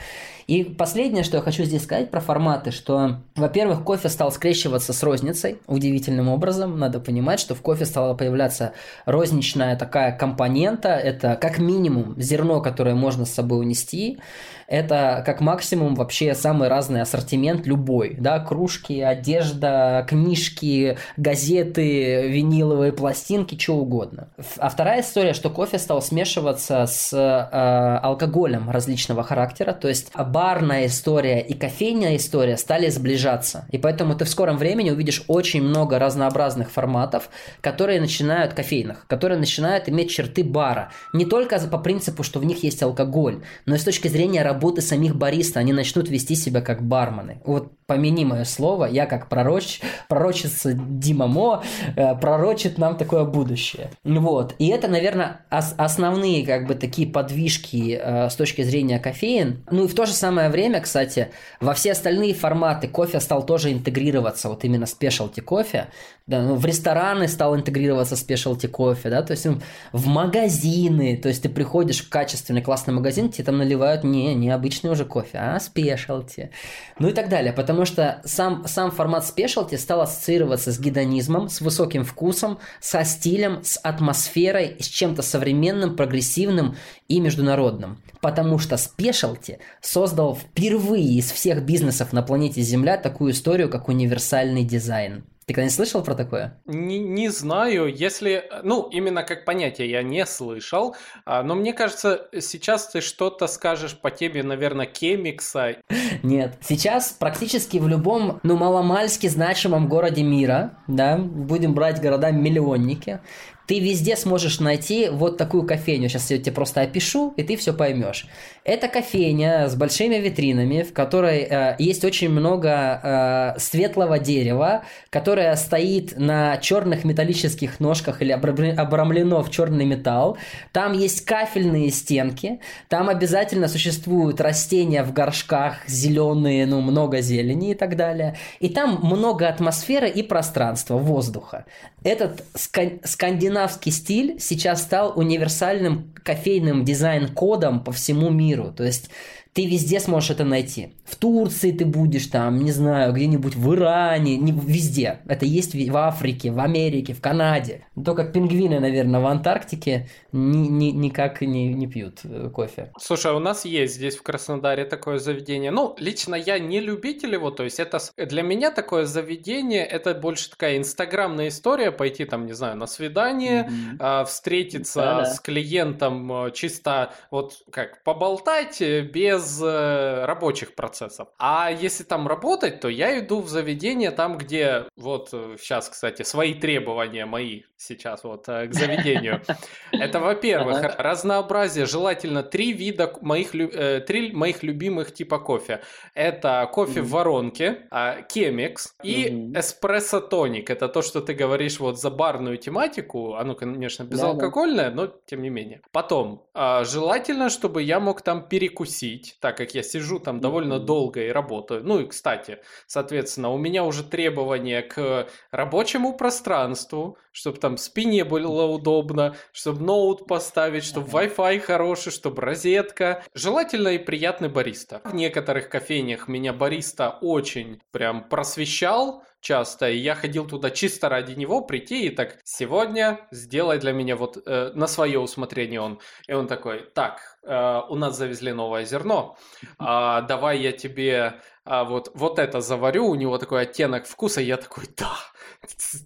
И последнее, что я хочу здесь сказать про форматы, что, во-первых, кофе стал скрещиваться с розницей удивительным образом. Надо понимать, что в кофе стала появляться розничная такая компонента. Это как минимум зерно, которое можно с собой унести это как максимум вообще самый разный ассортимент любой, да, кружки, одежда, книжки, газеты, виниловые пластинки, что угодно. А вторая история, что кофе стал смешиваться с э, алкоголем различного характера, то есть барная история и кофейная история стали сближаться, и поэтому ты в скором времени увидишь очень много разнообразных форматов, которые начинают кофейных, которые начинают иметь черты бара, не только по принципу, что в них есть алкоголь, но и с точки зрения работы самих бариста, они начнут вести себя как бармены. Вот помяни мое слово, я как пророч, пророчица Дима Мо э, пророчит нам такое будущее. Вот. И это, наверное, ос- основные как бы такие подвижки э, с точки зрения кофеин. Ну и в то же самое время, кстати, во все остальные форматы кофе стал тоже интегрироваться, вот именно спешалти кофе. Да, ну, в рестораны стал интегрироваться спешалти кофе, да, то есть ну, в магазины, то есть ты приходишь в качественный классный магазин, тебе там наливают не, не обычный уже кофе, а спешалти. Ну и так далее, потому что сам, сам формат спешалти стал ассоциироваться с гедонизмом, с высоким вкусом, со стилем, с атмосферой, с чем-то современным, прогрессивным и международным. Потому что спешалти создал впервые из всех бизнесов на планете Земля такую историю, как универсальный дизайн. Ты когда-нибудь слышал про такое? Не, не знаю, если... Ну, именно как понятие я не слышал, а, но мне кажется, сейчас ты что-то скажешь по теме, наверное, кемикса. Нет. Сейчас практически в любом, ну, маломальски значимом городе мира, да, будем брать города-миллионники, ты везде сможешь найти вот такую кофейню. Сейчас я тебе просто опишу, и ты все поймешь. Это кофейня с большими витринами, в которой э, есть очень много э, светлого дерева, которое стоит на черных металлических ножках или обрамлено в черный металл. Там есть кафельные стенки, там обязательно существуют растения в горшках, зеленые, ну, много зелени и так далее. И там много атмосферы и пространства, воздуха. Этот скандинавский стиль сейчас стал универсальным кофейным дизайн-кодом по всему миру. То есть ты везде сможешь это найти. В Турции ты будешь там, не знаю, где-нибудь в Иране, не, везде. Это есть в Африке, в Америке, в Канаде. Только пингвины, наверное, в Антарктике ни, ни, никак не, не пьют э, кофе. Слушай, у нас есть здесь в Краснодаре такое заведение. Ну, лично я не любитель его, то есть это для меня такое заведение, это больше такая инстаграмная история, пойти там, не знаю, на свидание, mm-hmm. встретиться Да-да. с клиентом э, чисто вот как поболтать э, без без э, рабочих процессов. А если там работать, то я иду в заведение там, где вот сейчас, кстати, свои требования мои сейчас вот э, к заведению. Это, во-первых, разнообразие, желательно три вида моих, э, три моих любимых типа кофе. Это кофе в воронке, а, кемикс и эспрессо тоник. Это то, что ты говоришь вот за барную тематику. Оно, конечно, безалкогольное, но тем не менее. Потом, а, желательно, чтобы я мог там перекусить, так как я сижу там довольно долго и работаю. Ну и, кстати, соответственно, у меня уже требования к рабочему пространству, чтобы там спине было удобно, чтобы ноут поставить, чтобы Wi-Fi хороший, чтобы розетка. Желательно и приятный бариста. В некоторых кофейнях меня бариста очень прям просвещал, часто, и я ходил туда чисто ради него прийти и так, сегодня сделай для меня вот э, на свое усмотрение он. И он такой, так, э, у нас завезли новое зерно, э, давай я тебе э, вот, вот это заварю, у него такой оттенок вкуса, я такой, да,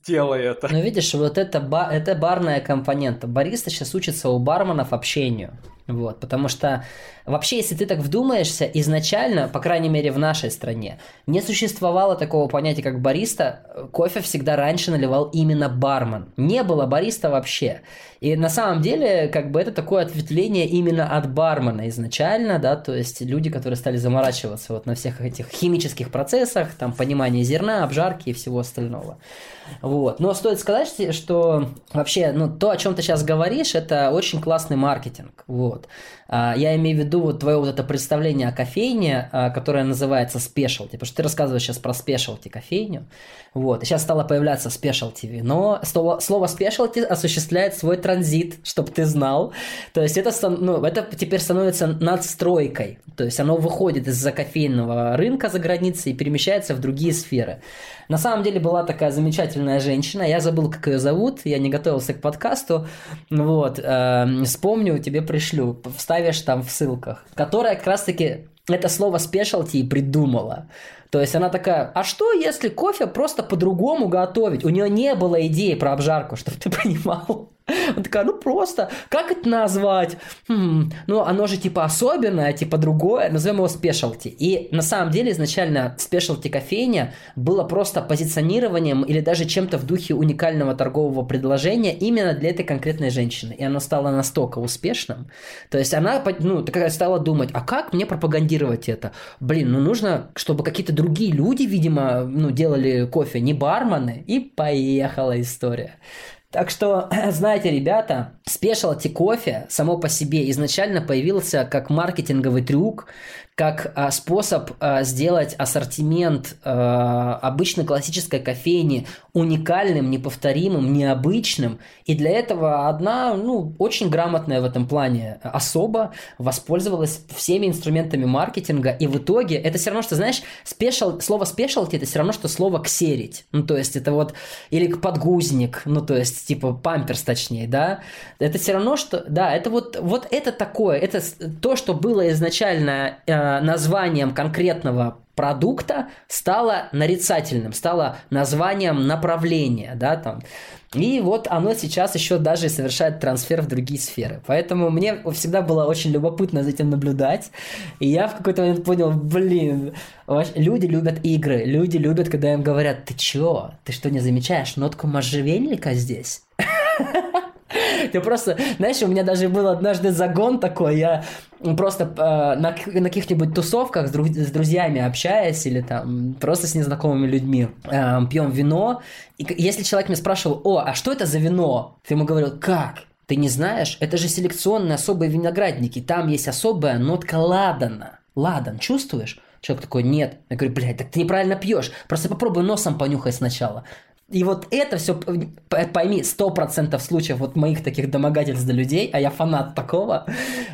сделай это. Ну, видишь, вот это, ба- это барная компонента. Бариста сейчас учится у барменов общению. Вот, потому что вообще, если ты так вдумаешься, изначально, по крайней мере в нашей стране, не существовало такого понятия, как бариста. Кофе всегда раньше наливал именно бармен. Не было бариста вообще. И на самом деле, как бы это такое ответвление именно от бармена изначально, да, то есть люди, которые стали заморачиваться вот на всех этих химических процессах, там, понимание зерна, обжарки и всего остального. Вот. Но стоит сказать, что вообще, ну, то, о чем ты сейчас говоришь, это очень классный маркетинг. Вот. А, я имею в виду вот твое вот это представление о кофейне, а, которое называется спешалти, потому что ты рассказываешь сейчас про спешалти кофейню. Вот. И сейчас стало появляться спешалти вино. Слово, слово спешалти осуществляет свой транзит, чтобы ты знал. То есть это, ну, это теперь становится надстройкой. То есть оно выходит из-за кофейного рынка за границей и перемещается в другие сферы. На самом деле была такая замечательная женщина, я забыл, как ее зовут, я не готовился к подкасту, вот, э, вспомню, тебе пришлю, вставишь там в ссылках, которая как раз-таки это слово specialty придумала. То есть она такая, а что если кофе просто по-другому готовить? У нее не было идеи про обжарку, чтобы ты понимал. Она такая, ну просто, как это назвать? Хм, ну, оно же типа особенное, типа другое, назовем его спешалти. И на самом деле изначально спешалти кофейня было просто позиционированием или даже чем-то в духе уникального торгового предложения именно для этой конкретной женщины. И оно стало настолько успешным. То есть она, ну, такая стала думать, а как мне пропагандировать это. Блин, ну нужно, чтобы какие-то другие люди, видимо, ну, делали кофе, не бармены, и поехала история. Так что, знаете, ребята, спешалти кофе само по себе изначально появился как маркетинговый трюк, как а, способ а, сделать ассортимент а, обычной классической кофейни уникальным, неповторимым, необычным. И для этого одна, ну, очень грамотная в этом плане особа воспользовалась всеми инструментами маркетинга. И в итоге это все равно, что, знаешь, спешл, слово спешалти это все равно, что слово ксерить. Ну, то есть это вот, или подгузник, ну, то есть типа памперс точнее, да. Это все равно, что, да, это вот, вот это такое, это то, что было изначально э, названием конкретного продукта стало нарицательным, стало названием направления, да, там. И вот оно сейчас еще даже совершает трансфер в другие сферы. Поэтому мне всегда было очень любопытно за этим наблюдать. И я в какой-то момент понял, блин, люди любят игры, люди любят, когда им говорят, ты чё, ты что, не замечаешь нотку можжевельника здесь? Ты просто, знаешь, у меня даже был однажды загон такой, я просто э, на, на каких-нибудь тусовках с, друг, с друзьями общаясь или там просто с незнакомыми людьми э, пьем вино, и если человек меня спрашивал, о, а что это за вино? Ты ему говорил, как? Ты не знаешь? Это же селекционные особые виноградники, там есть особая нотка ладана. Ладан, чувствуешь? Человек такой, нет. Я говорю, блядь, так ты неправильно пьешь. Просто попробуй носом понюхай сначала. И вот это все, пойми, сто процентов случаев вот моих таких домогательств до людей, а я фанат такого,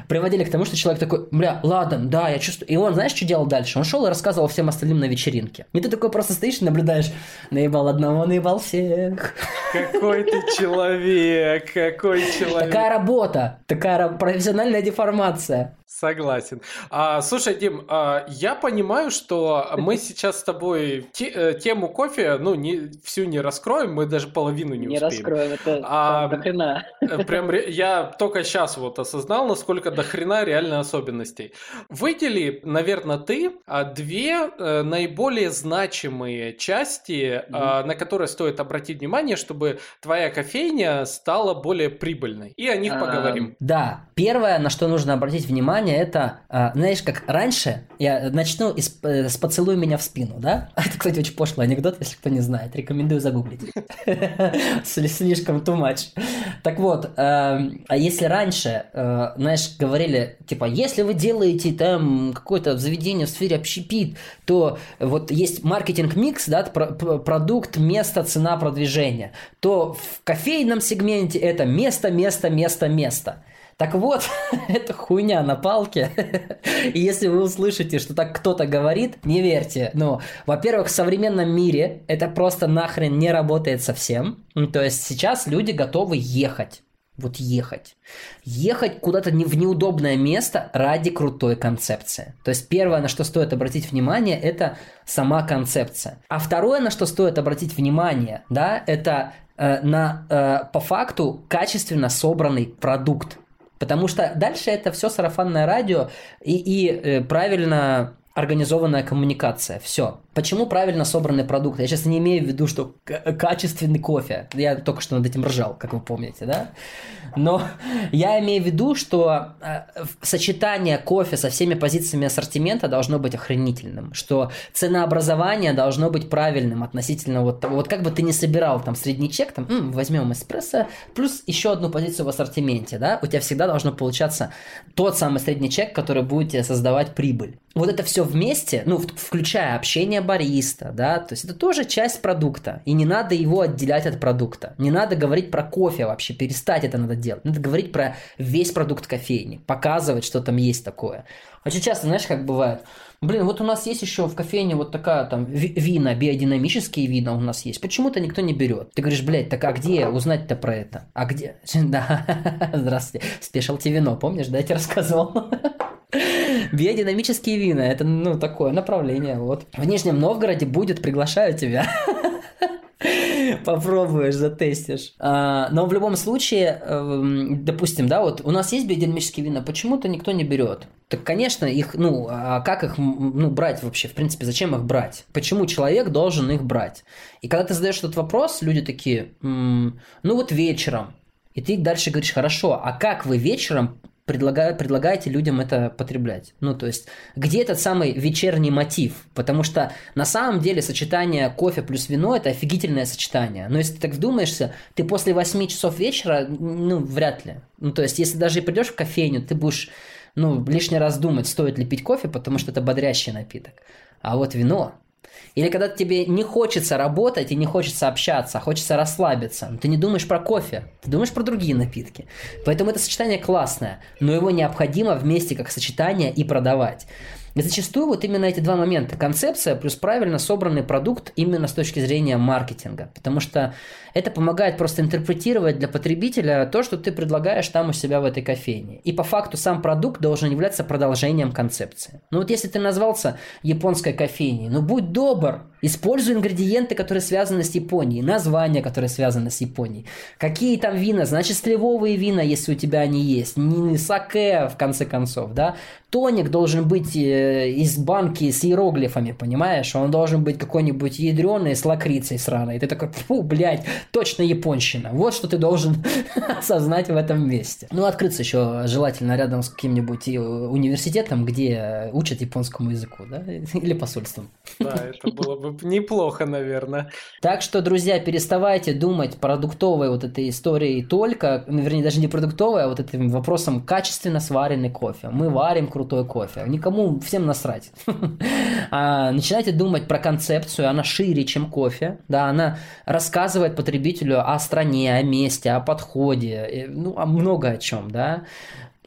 приводили к тому, что человек такой, бля, ладно, да, я чувствую. И он, знаешь, что делал дальше? Он шел и рассказывал всем остальным на вечеринке. И ты такой просто стоишь и наблюдаешь, наебал одного, наебал всех. Какой ты человек, какой человек. Такая работа, такая профессиональная деформация. Согласен. А, слушай, Дим, а, я понимаю, что мы сейчас с тобой те, э, тему кофе, ну, не, всю не раскроем, мы даже половину не, не успеем. Не раскроем, это а, до хрена. Э, прям я только сейчас вот осознал, насколько до хрена реально особенностей. Выдели, наверное, ты а, две э, наиболее значимые части, mm-hmm. на которые стоит обратить внимание, чтобы твоя кофейня стала более прибыльной. И о них а, поговорим. Да, первое, на что нужно обратить внимание, внимание, это, а, знаешь, как раньше, я начну из, э, с «поцелуй меня в спину», да? Это, кстати, очень пошлый анекдот, если кто не знает, рекомендую загуглить. Слишком too much. Так вот, эм, а если раньше, э, знаешь, говорили, типа, если вы делаете там какое-то заведение в сфере общепит, то вот есть маркетинг-микс, да, продукт, место, цена, продвижение, то в кофейном сегменте это место, место, место, место. Так вот, это хуйня на палке. И если вы услышите, что так кто-то говорит, не верьте. Ну, во-первых, в современном мире это просто нахрен не работает совсем. Ну, то есть сейчас люди готовы ехать. Вот ехать. Ехать куда-то не в неудобное место ради крутой концепции. То есть первое, на что стоит обратить внимание, это сама концепция. А второе, на что стоит обратить внимание, да, это э, на э, по факту качественно собранный продукт. Потому что дальше это все сарафанное радио и, и э, правильно организованная коммуникация. Все. Почему правильно собранный продукт? Я сейчас не имею в виду, что качественный кофе. Я только что над этим ржал, как вы помните, да? Но я имею в виду, что э, сочетание кофе со всеми позициями ассортимента должно быть охренительным, что ценообразование должно быть правильным относительно вот того, вот как бы ты не собирал там средний чек, там, м, возьмем эспрессо, плюс еще одну позицию в ассортименте, да, у тебя всегда должно получаться тот самый средний чек, который будет тебе создавать прибыль. Вот это все вместе, ну, включая общение бариста, да, то есть это тоже часть продукта, и не надо его отделять от продукта. Не надо говорить про кофе вообще, перестать это надо делать. Надо говорить про весь продукт кофейни, показывать, что там есть такое. Очень часто, знаешь, как бывает, блин, вот у нас есть еще в кофейне вот такая там вина, биодинамические вина у нас есть. Почему-то никто не берет. Ты говоришь, блядь, так а где узнать-то про это? А где? Да, здравствуйте. Спешалти вино, помнишь, да, я тебе рассказывал? Биодинамические вина, это, ну, такое направление, вот. В Нижнем Новгороде будет, приглашаю тебя. Попробуешь, затестишь. А, но в любом случае, эм, допустим, да, вот у нас есть биодинамические вина, почему-то никто не берет. Так, конечно, их, ну, а как их, ну, брать вообще? В принципе, зачем их брать? Почему человек должен их брать? И когда ты задаешь этот вопрос, люди такие, ну, вот вечером. И ты дальше говоришь, хорошо, а как вы вечером предлагаете людям это потреблять? Ну, то есть, где этот самый вечерний мотив? Потому что на самом деле сочетание кофе плюс вино – это офигительное сочетание. Но если ты так вдумаешься, ты после 8 часов вечера, ну, вряд ли. Ну, то есть, если даже придешь в кофейню, ты будешь, ну, лишний раз думать, стоит ли пить кофе, потому что это бодрящий напиток. А вот вино, или когда тебе не хочется работать и не хочется общаться, а хочется расслабиться. Но ты не думаешь про кофе, ты думаешь про другие напитки. Поэтому это сочетание классное, но его необходимо вместе как сочетание и продавать. И зачастую вот именно эти два момента, концепция плюс правильно собранный продукт именно с точки зрения маркетинга. Потому что это помогает просто интерпретировать для потребителя то, что ты предлагаешь там у себя в этой кофейне. И по факту сам продукт должен являться продолжением концепции. Ну вот если ты назвался японской кофейней, ну будь добр, используй ингредиенты, которые связаны с Японией, названия, которые связаны с Японией. Какие там вина, значит сливовые вина, если у тебя они есть, не саке в конце концов, да. Тоник должен быть э, из банки с иероглифами, понимаешь? Он должен быть какой-нибудь ядреный с лакрицей сраной. И ты такой, фу, блядь, точно японщина. Вот что ты должен осознать в этом месте. Ну, открыться еще желательно рядом с каким-нибудь э, университетом, где учат японскому языку, да, или посольством. Да, это было бы неплохо, наверное. Так что, друзья, переставайте думать продуктовой вот этой историей только, ну, вернее, даже не продуктовой, а вот этим вопросом качественно сваренный кофе. Мы варим крутой кофе. Никому, всем насрать. а, начинайте думать про концепцию, она шире, чем кофе, да, она рассказывает потребителю о стране, о месте, о подходе, ну, о много о чем, да,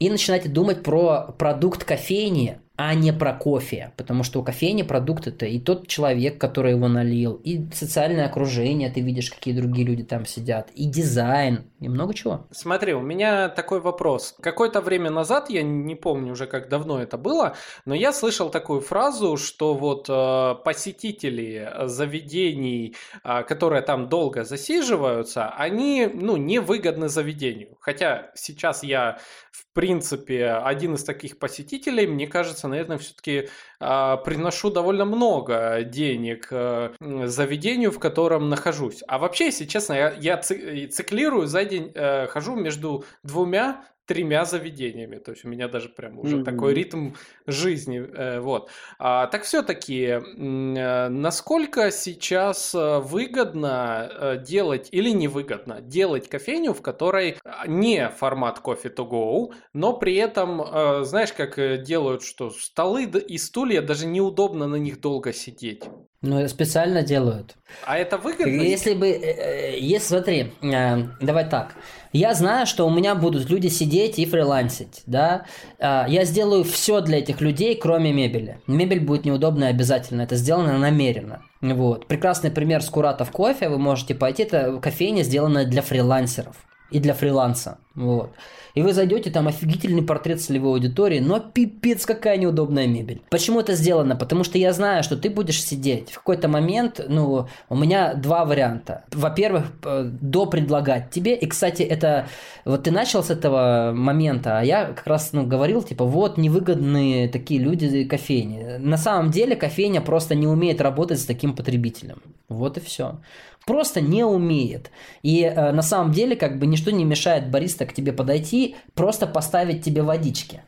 и начинайте думать про продукт кофейни, а не про кофе. Потому что у кофейни продукт это и тот человек, который его налил, и социальное окружение, ты видишь, какие другие люди там сидят, и дизайн, и много чего. Смотри, у меня такой вопрос. Какое-то время назад, я не помню уже, как давно это было, но я слышал такую фразу, что вот э, посетители заведений, э, которые там долго засиживаются, они, ну, невыгодны заведению. Хотя сейчас я в принципе, один из таких посетителей, мне кажется, наверное, все-таки приношу довольно много денег э, заведению, в котором нахожусь. А вообще, если честно, я, я циклирую за день, э, хожу между двумя тремя заведениями. То есть у меня даже прям уже mm-hmm. такой ритм жизни. Э, вот. А, так все-таки, э, насколько сейчас э, выгодно делать или невыгодно делать кофейню, в которой не формат кофе to go, но при этом, знаешь, как делают, что столы и стулья даже неудобно на них долго сидеть. Ну, специально делают. А это выгодно? Если бы... Если, смотри, давай так. Я знаю, что у меня будут люди сидеть и фрилансить, да. А, я сделаю все для этих людей, кроме мебели. Мебель будет неудобная обязательно, это сделано намеренно. Вот. Прекрасный пример с Куратов кофе, вы можете пойти, это кофейня, сделанная для фрилансеров и для фриланса. Вот. И вы зайдете, там офигительный портрет целевой аудитории, но пипец какая неудобная мебель. Почему это сделано? Потому что я знаю, что ты будешь сидеть. В какой-то момент, ну, у меня два варианта. Во-первых, э, до предлагать тебе. И, кстати, это вот ты начал с этого момента, а я как раз ну, говорил, типа, вот невыгодные такие люди кофейни. На самом деле кофейня просто не умеет работать с таким потребителем. Вот и все просто не умеет. И э, на самом деле как бы ничто не мешает бариста к тебе подойти, просто поставить тебе водички.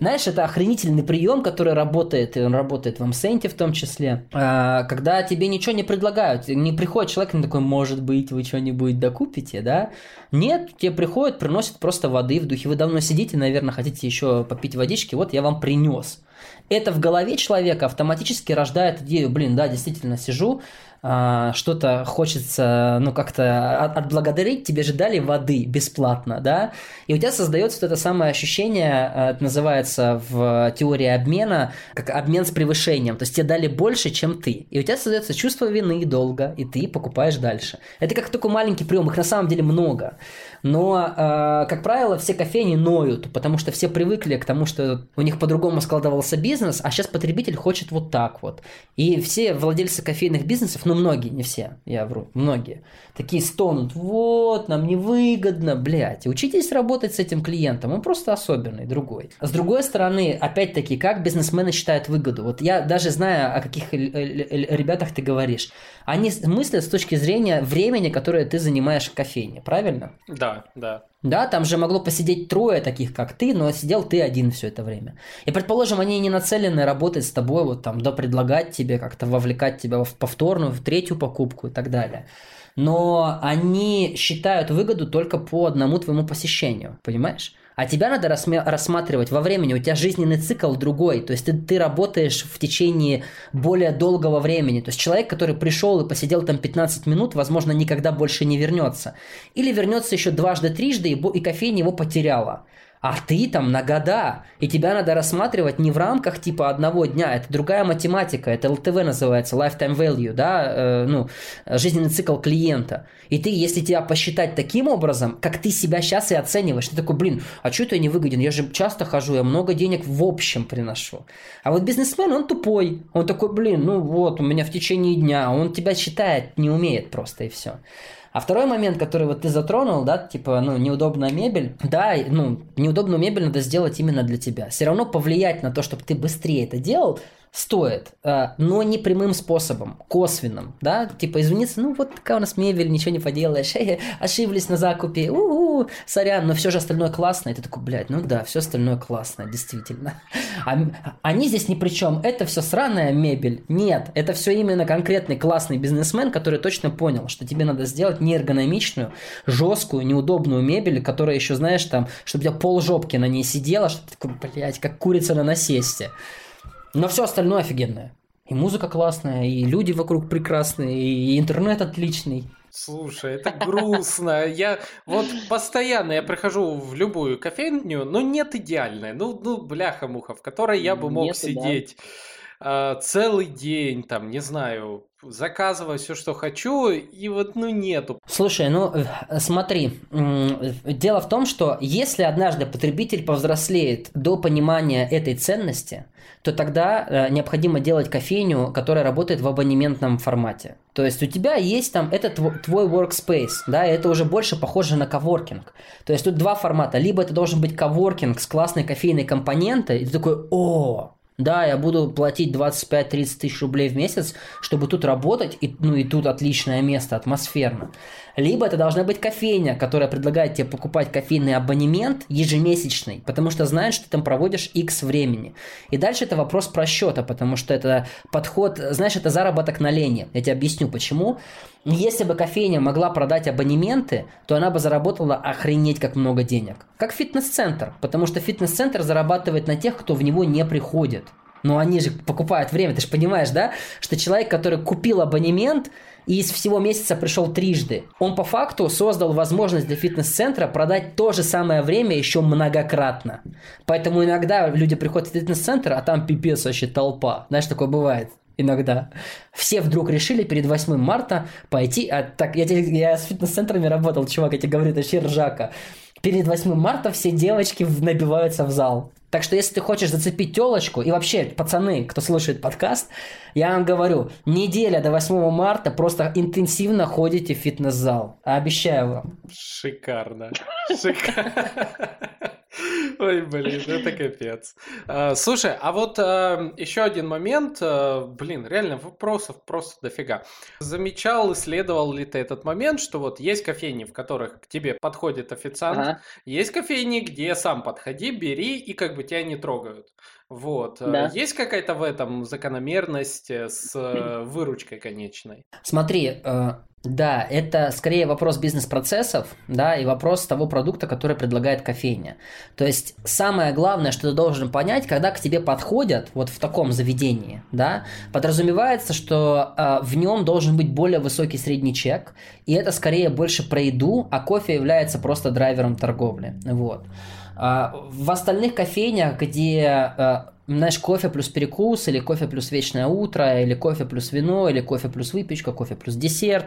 Знаешь, это охренительный прием, который работает, и он работает в Амсенте в том числе, а, когда тебе ничего не предлагают, не приходит человек, и такой, может быть, вы что-нибудь докупите, да? Нет, тебе приходят, приносят просто воды в духе, вы давно сидите, наверное, хотите еще попить водички, вот я вам принес. Это в голове человека автоматически рождает идею, блин, да, действительно сижу, а, что-то хочется, ну, как-то отблагодарить, тебе же дали воды бесплатно, да, и у тебя создается вот это самое ощущение, а, это называется в теории обмена, как обмен с превышением, то есть тебе дали больше, чем ты, и у тебя создается чувство вины и долга, и ты покупаешь дальше. Это как такой маленький прием, их на самом деле много. Но, э, как правило, все кофейни ноют, потому что все привыкли к тому, что у них по-другому складывался бизнес, а сейчас потребитель хочет вот так вот. И все владельцы кофейных бизнесов, ну многие, не все, я вру, многие, такие стонут, вот, нам невыгодно, блядь. Учитесь работать с этим клиентом, он просто особенный, другой. С другой стороны, опять-таки, как бизнесмены считают выгоду? Вот я даже знаю, о каких ребятах ты говоришь. Они мыслят с точки зрения времени, которое ты занимаешь в кофейне, правильно? Да, да. Да, там же могло посидеть трое таких, как ты, но сидел ты один все это время. И, предположим, они не нацелены работать с тобой, вот там, да, предлагать тебе как-то вовлекать тебя в повторную, в третью покупку и так далее. Но они считают выгоду только по одному твоему посещению, понимаешь? А тебя надо рассматривать во времени, у тебя жизненный цикл другой, то есть ты, ты работаешь в течение более долгого времени. То есть человек, который пришел и посидел там 15 минут, возможно, никогда больше не вернется. Или вернется еще дважды, трижды, и, и кофейня его потеряла а ты там на года. И тебя надо рассматривать не в рамках типа одного дня, это другая математика, это ЛТВ называется, lifetime value, да, э, ну, жизненный цикл клиента. И ты, если тебя посчитать таким образом, как ты себя сейчас и оцениваешь, ты такой, блин, а что это я не выгоден? Я же часто хожу, я много денег в общем приношу. А вот бизнесмен, он тупой. Он такой, блин, ну вот, у меня в течение дня. Он тебя считает, не умеет просто и все. А второй момент, который вот ты затронул, да, типа, ну, неудобная мебель, да, ну, неудобную мебель надо сделать именно для тебя. Все равно повлиять на то, чтобы ты быстрее это делал, стоит, э, но не прямым способом, косвенным, да, типа извиниться, ну вот такая у нас мебель, ничего не поделаешь, ошиблись на закупе, у-у, сорян, но все же остальное классно, и ты такой, блядь, ну да, все остальное классно, действительно. А, они здесь ни при чем, это все сраная мебель, нет, это все именно конкретный классный бизнесмен, который точно понял, что тебе надо сделать неэргономичную, жесткую, неудобную мебель, которая еще, знаешь, там, чтобы у тебя пол жопки на ней сидела, чтобы ты такой, блядь, как курица на насесте. Но все остальное офигенное. И музыка классная, и люди вокруг прекрасные, и интернет отличный. Слушай, это грустно. Я вот постоянно я прихожу в любую кофейню, но нет идеальной. Ну, ну бляха-муха, в которой я бы мог Нету, сидеть. Да целый день, там, не знаю, заказывать все, что хочу, и вот, ну, нету. Слушай, ну, э, смотри, дело в том, что если однажды потребитель повзрослеет до понимания этой ценности, то тогда э, необходимо делать кофейню, которая работает в абонементном формате. То есть у тебя есть там, это твой, workspace, да, это уже больше похоже на коворкинг. То есть тут два формата. Либо это должен быть коворкинг с классной кофейной компонентой, и ты такой, о, да, я буду платить 25-30 тысяч рублей в месяц, чтобы тут работать, и, ну и тут отличное место, атмосферно. Либо это должна быть кофейня, которая предлагает тебе покупать кофейный абонемент ежемесячный, потому что знает, что ты там проводишь X времени. И дальше это вопрос просчета, потому что это подход, знаешь, это заработок на лени. Я тебе объясню почему. Если бы кофейня могла продать абонементы, то она бы заработала охренеть как много денег. Как фитнес-центр, потому что фитнес-центр зарабатывает на тех, кто в него не приходит. Но они же покупают время, ты же понимаешь, да? Что человек, который купил абонемент, и из всего месяца пришел трижды. Он по факту создал возможность для фитнес-центра продать то же самое время еще многократно. Поэтому иногда люди приходят в фитнес-центр, а там пипец вообще толпа. Знаешь, такое бывает иногда. Все вдруг решили перед 8 марта пойти... А, так, я, я с фитнес-центрами работал, чувак, я тебе говорю, это вообще ржака. Перед 8 марта все девочки набиваются в зал. Так что если ты хочешь зацепить телочку, и вообще, пацаны, кто слушает подкаст, я вам говорю, неделя до 8 марта просто интенсивно ходите в фитнес-зал. Обещаю вам. Шикарно. Шикарно. Ой, блин, это капец. А, слушай, а вот а, еще один момент, а, блин, реально вопросов просто дофига. Замечал, исследовал ли ты этот момент, что вот есть кофейни, в которых к тебе подходит официант, ага. есть кофейни, где сам подходи, бери и как бы тебя не трогают. Вот. Да. Есть какая-то в этом закономерность э, с э, выручкой конечной? Смотри, э, да, это скорее вопрос бизнес-процессов, да, и вопрос того продукта, который предлагает кофейня. То есть самое главное, что ты должен понять, когда к тебе подходят вот в таком заведении, да, подразумевается, что э, в нем должен быть более высокий средний чек, и это скорее больше про еду, а кофе является просто драйвером торговли, вот. А в остальных кофейнях, где а, знаешь, кофе плюс перекус, или кофе плюс вечное утро, или кофе плюс вино, или кофе плюс выпечка, кофе плюс десерт.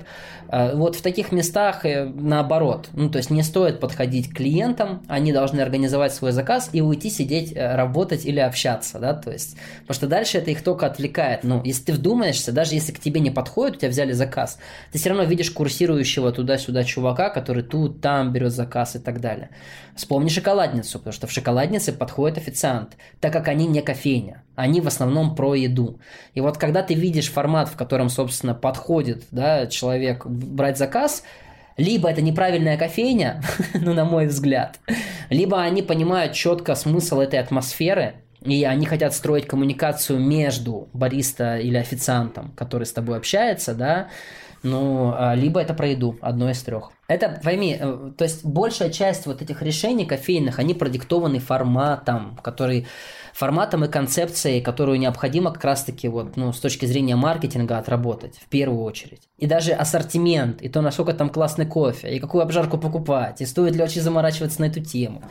Э, вот в таких местах э, наоборот. Ну, то есть не стоит подходить к клиентам, они должны организовать свой заказ и уйти сидеть, э, работать или общаться, да, то есть, потому что дальше это их только отвлекает. Ну, если ты вдумаешься, даже если к тебе не подходит, у тебя взяли заказ, ты все равно видишь курсирующего туда-сюда чувака, который тут, там берет заказ и так далее. Вспомни шоколадницу, потому что в шоколаднице подходит официант, так как они не кофейня. Они в основном про еду. И вот когда ты видишь формат, в котором, собственно, подходит да, человек брать заказ, Либо это неправильная кофейня, ну, на мой взгляд, либо они понимают четко смысл этой атмосферы, и они хотят строить коммуникацию между бариста или официантом, который с тобой общается, да, ну, а, либо это про еду, одно из трех. Это, пойми, э, то есть большая часть вот этих решений кофейных, они продиктованы форматом, который форматом и концепцией, которую необходимо как раз-таки вот, ну, с точки зрения маркетинга отработать в первую очередь. И даже ассортимент, и то, насколько там классный кофе, и какую обжарку покупать, и стоит ли очень заморачиваться на эту тему.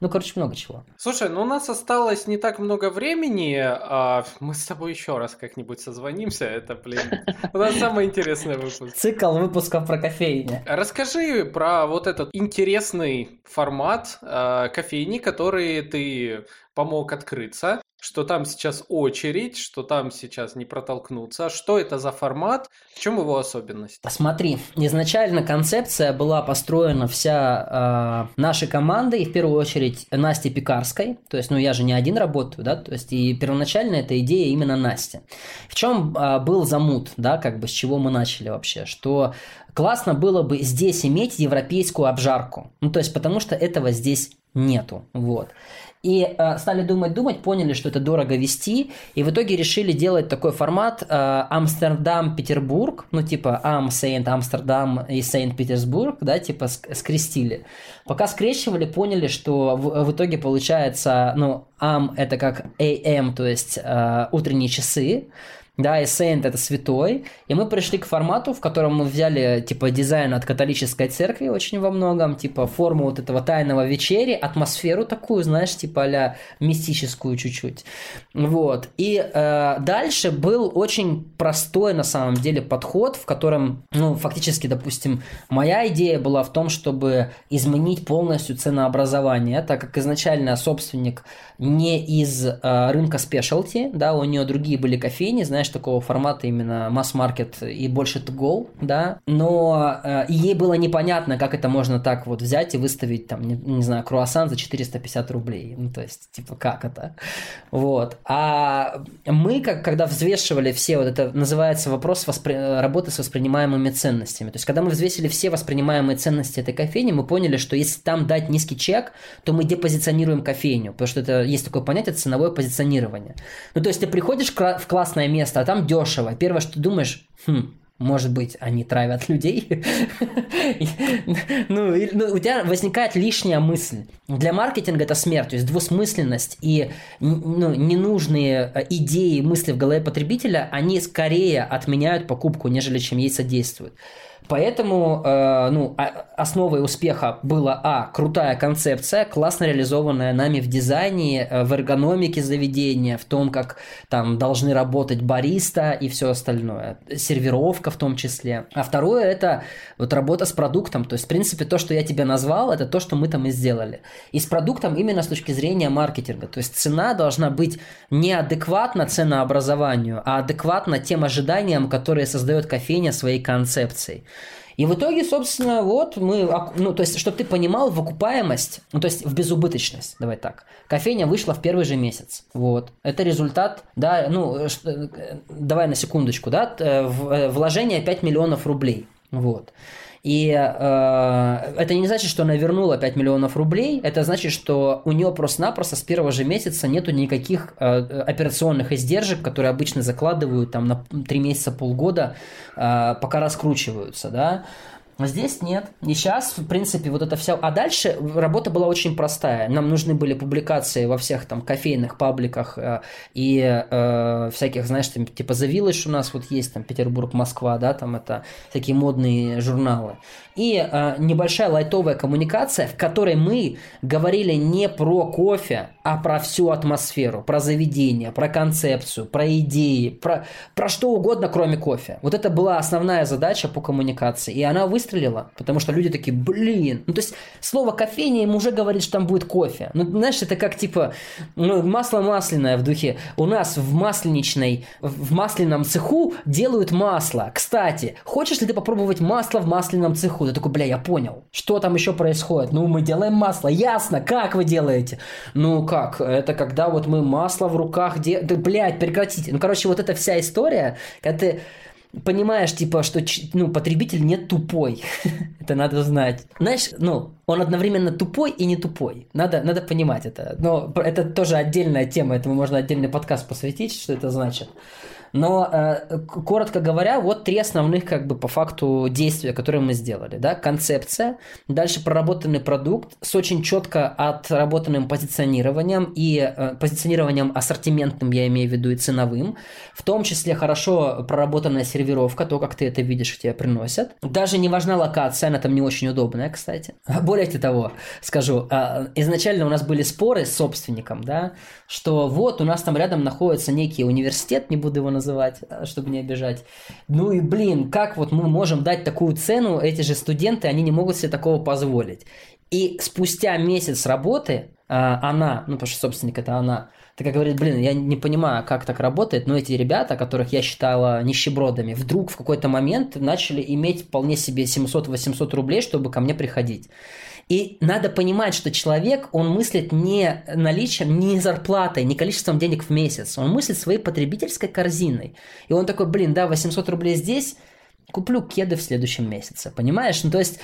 Ну, короче, много чего. Слушай, ну у нас осталось не так много времени. А мы с тобой еще раз как-нибудь созвонимся. Это, блин, у нас самый интересный выпуск. Цикл выпусков про кофейни. Расскажи про вот этот интересный формат э, кофейни, который ты помог открыться, что там сейчас очередь, что там сейчас не протолкнуться. Что это за формат, в чем его особенность? Смотри, изначально концепция была построена вся э, нашей командой, в первую очередь Насти Пекарской, то есть, ну я же не один работаю, да, то есть и первоначально эта идея именно Насти. В чем э, был замут, да, как бы с чего мы начали вообще, что классно было бы здесь иметь европейскую обжарку, ну то есть потому что этого здесь нету, вот. И э, стали думать-думать, поняли, что это дорого вести, и в итоге решили делать такой формат э, Амстердам-Петербург, ну типа Ам, Сейнт, Амстердам и Сейнт-Петербург, да, типа скрестили. Пока скрещивали, поняли, что в, в итоге получается, ну, Ам это как AM, то есть э, утренние часы, да, и Saint это святой, и мы пришли к формату, в котором мы взяли, типа, дизайн от католической церкви очень во многом, типа, форму вот этого тайного вечери, атмосферу такую, знаешь, типа, а мистическую чуть-чуть, вот, и э, дальше был очень простой, на самом деле, подход, в котором, ну, фактически, допустим, моя идея была в том, чтобы изменить полностью ценообразование, так как изначально собственник не из э, рынка спешлти, да, у нее другие были кофейни, знаешь, такого формата именно масс-маркет и больше to go, да, но э, ей было непонятно, как это можно так вот взять и выставить там, не, не знаю, круассан за 450 рублей, ну, то есть, типа, как это, вот, а мы, как, когда взвешивали все, вот это называется вопрос воспри... работы с воспринимаемыми ценностями, то есть, когда мы взвесили все воспринимаемые ценности этой кофейни, мы поняли, что если там дать низкий чек, то мы депозиционируем кофейню, потому что это есть такое понятие ценовое позиционирование. Ну, то есть ты приходишь в классное место, а там дешево. Первое, что ты думаешь, хм, может быть, они травят людей. ну, ну, у тебя возникает лишняя мысль. Для маркетинга это смерть, то есть двусмысленность и ну, ненужные э, идеи, мысли в голове потребителя, они скорее отменяют покупку, нежели чем ей содействуют. Поэтому э, ну, основой успеха была а. крутая концепция, классно реализованная нами в дизайне, э, в эргономике заведения, в том, как там должны работать бариста и все остальное, сервировка в том числе. А второе это вот работа с продуктом, то есть в принципе то, что я тебе назвал, это то, что мы там и сделали. И с продуктом именно с точки зрения маркетинга, то есть цена должна быть не адекватна ценообразованию, а адекватна тем ожиданиям, которые создает кофейня своей концепцией. И в итоге, собственно, вот мы, ну, то есть, чтобы ты понимал в окупаемость, ну, то есть в безубыточность, давай так. Кофейня вышла в первый же месяц. Вот. Это результат, да, ну, давай на секундочку, да, э, вложение 5 миллионов рублей. Вот. И э, это не значит, что она вернула 5 миллионов рублей, это значит, что у нее просто-напросто с первого же месяца нету никаких э, операционных издержек, которые обычно закладывают там на 3 месяца, полгода, э, пока раскручиваются, да. А здесь нет. И сейчас, в принципе, вот это все. А дальше работа была очень простая. Нам нужны были публикации во всех там кофейных пабликах э, и э, всяких, знаешь, там, типа The Village у нас вот есть, там, Петербург, Москва, да, там это всякие модные журналы. И э, небольшая лайтовая коммуникация, в которой мы говорили не про кофе, а про всю атмосферу, про заведение, про концепцию, про идеи, про, про что угодно, кроме кофе. Вот это была основная задача по коммуникации. И она выстрелила, потому что люди такие, блин. Ну, то есть слово кофейня им уже говорит, что там будет кофе. Ну, знаешь, это как типа ну, масло масляное в духе. У нас в масленичной, в масляном цеху делают масло. Кстати, хочешь ли ты попробовать масло в масляном цеху? Ты такой, бля, я понял. Что там еще происходит? Ну, мы делаем масло. Ясно, как вы делаете? Ну, как? Это когда вот мы масло в руках... Де... Да, блядь, прекратите. Ну, короче, вот эта вся история, когда ты понимаешь, типа, что ну, потребитель не тупой. это надо знать. Знаешь, ну, он одновременно тупой и не тупой. Надо, надо понимать это. Но это тоже отдельная тема, этому можно отдельный подкаст посвятить, что это значит. Но, э, коротко говоря, вот три основных, как бы, по факту действия, которые мы сделали. Да? Концепция, дальше проработанный продукт с очень четко отработанным позиционированием и э, позиционированием ассортиментным, я имею в виду, и ценовым. В том числе хорошо проработанная сервировка, то, как ты это видишь, тебе приносят. Даже не важна локация, она там не очень удобная, кстати. Более того, скажу, э, изначально у нас были споры с собственником, да, что вот у нас там рядом находится некий университет, не буду его называть, э, чтобы не обижать. Ну и блин, как вот мы можем дать такую цену, эти же студенты, они не могут себе такого позволить. И спустя месяц работы э, она, ну потому что собственник это она, такая говорит, блин, я не понимаю, как так работает, но эти ребята, которых я считала нищебродами, вдруг в какой-то момент начали иметь вполне себе 700-800 рублей, чтобы ко мне приходить. И надо понимать, что человек, он мыслит не наличием, не зарплатой, не количеством денег в месяц. Он мыслит своей потребительской корзиной. И он такой, блин, да, 800 рублей здесь, куплю кеды в следующем месяце. Понимаешь? Ну, то есть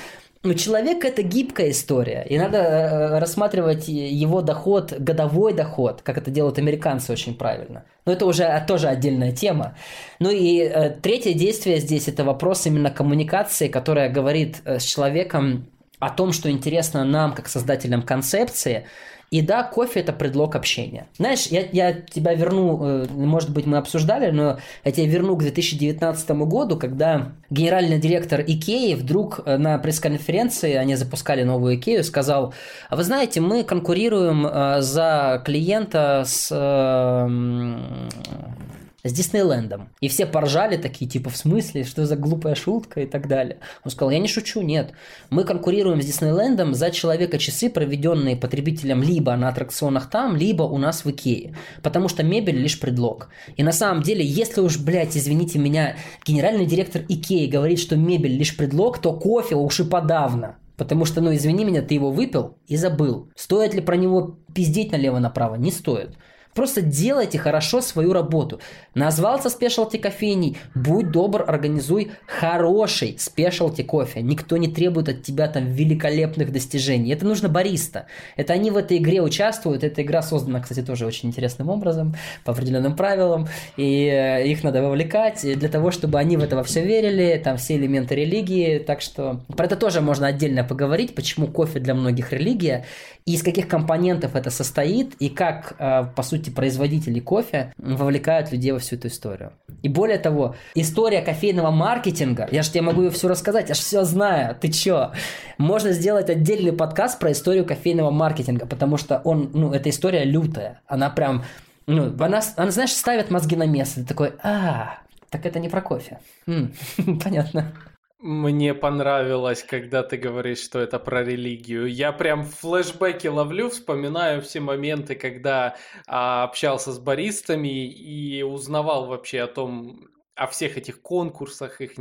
ну, человек это гибкая история, и надо э, рассматривать его доход, годовой доход, как это делают американцы очень правильно. Но это уже тоже отдельная тема. Ну и э, третье действие здесь это вопрос именно коммуникации, которая говорит э, с человеком о том, что интересно нам, как создателям концепции. И да, кофе это предлог общения. Знаешь, я, я тебя верну, э, может быть, мы обсуждали, но я тебя верну к 2019 году, когда генеральный директор Икеи вдруг э, на пресс-конференции, они запускали новую Икею, сказал, а вы знаете, мы конкурируем э, за клиента с с Диснейлендом. И все поржали такие, типа, в смысле, что за глупая шутка и так далее. Он сказал, я не шучу, нет. Мы конкурируем с Диснейлендом за человека часы, проведенные потребителем либо на аттракционах там, либо у нас в Икее. Потому что мебель лишь предлог. И на самом деле, если уж, блядь, извините меня, генеральный директор Икеи говорит, что мебель лишь предлог, то кофе уж и подавно. Потому что, ну извини меня, ты его выпил и забыл. Стоит ли про него пиздеть налево-направо? Не стоит. Просто делайте хорошо свою работу. Назвался спешалти кофейней, будь добр, организуй хороший спешалти кофе. Никто не требует от тебя там великолепных достижений. Это нужно бариста. Это они в этой игре участвуют. Эта игра создана, кстати, тоже очень интересным образом, по определенным правилам. И э, их надо вовлекать для того, чтобы они в это во все верили. Там все элементы религии. Так что про это тоже можно отдельно поговорить, почему кофе для многих религия и из каких компонентов это состоит, и как, э, по сути, производители кофе вовлекают людей во всю эту историю. И более того, история кофейного маркетинга, я же тебе могу ее все рассказать, я же все знаю, ты чё? Можно сделать отдельный подкаст про историю кофейного маркетинга, потому что он, ну, эта история лютая, она прям, ну, она, она знаешь, ставит мозги на место, ты такой, а, так это не про кофе. М, понятно. Мне понравилось, когда ты говоришь, что это про религию. Я прям флешбеки ловлю, вспоминаю все моменты, когда а, общался с баристами и узнавал вообще о том, о всех этих конкурсах их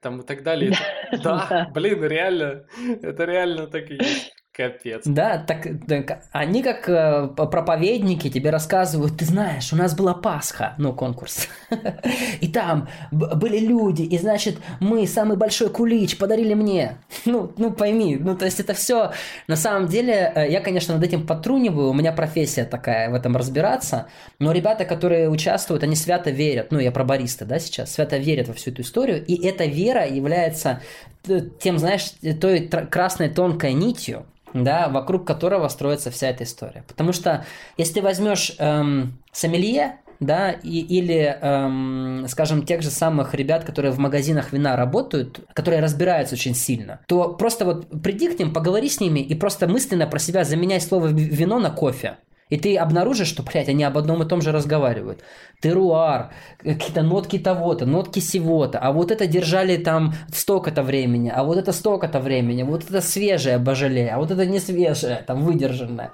там и так далее. Да, блин, реально, это реально так и есть. Капец. Да, так, так они как э, проповедники тебе рассказывают, ты знаешь, у нас была Пасха, ну, конкурс. И там были люди, и значит, мы самый большой кулич подарили мне. Ну, ну пойми, ну, то есть это все, на самом деле, э, я, конечно, над этим потруниваю, у меня профессия такая в этом разбираться, но ребята, которые участвуют, они свято верят, ну, я про бариста, да, сейчас, свято верят во всю эту историю, и эта вера является э, тем, знаешь, той красной тонкой нитью, да, вокруг которого строится вся эта история. Потому что если возьмешь эм, сомелье, да, и, или, эм, скажем, тех же самых ребят, которые в магазинах вина работают, которые разбираются очень сильно, то просто вот приди к ним, поговори с ними и просто мысленно про себя заменяй слово вино на кофе. И ты обнаружишь, что, блядь, они об одном и том же разговаривают. Теруар, какие-то нотки того-то, нотки сего-то. А вот это держали там столько-то времени, а вот это столько-то времени, вот это свежее божале, а вот это не свежее, там выдержанное.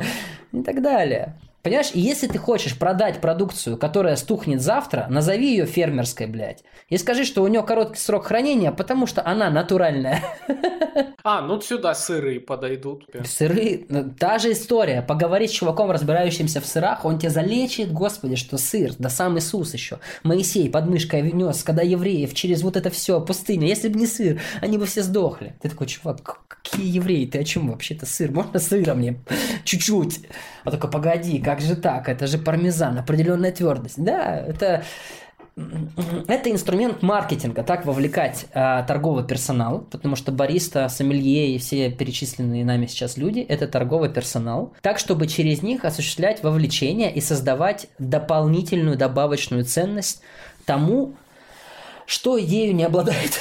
И так далее. Понимаешь, если ты хочешь продать продукцию, которая стухнет завтра, назови ее фермерской, блядь. И скажи, что у нее короткий срок хранения, потому что она натуральная. А, ну сюда сыры подойдут. Сыры, ну, та же история. Поговори с чуваком, разбирающимся в сырах, он тебе залечит, господи, что сыр, да сам Иисус еще. Моисей под мышкой нес, когда евреев через вот это все, пустыня. Если бы не сыр, они бы все сдохли. Ты такой, чувак, какие евреи, ты о чем вообще-то сыр? Можно сыра мне? Чуть-чуть. А только погоди, как же так? Это же пармезан, определенная твердость. Да, это это инструмент маркетинга, так вовлекать э, торговый персонал, потому что бариста, сомелье и все перечисленные нами сейчас люди – это торговый персонал, так, чтобы через них осуществлять вовлечение и создавать дополнительную добавочную ценность тому, что ею не обладает.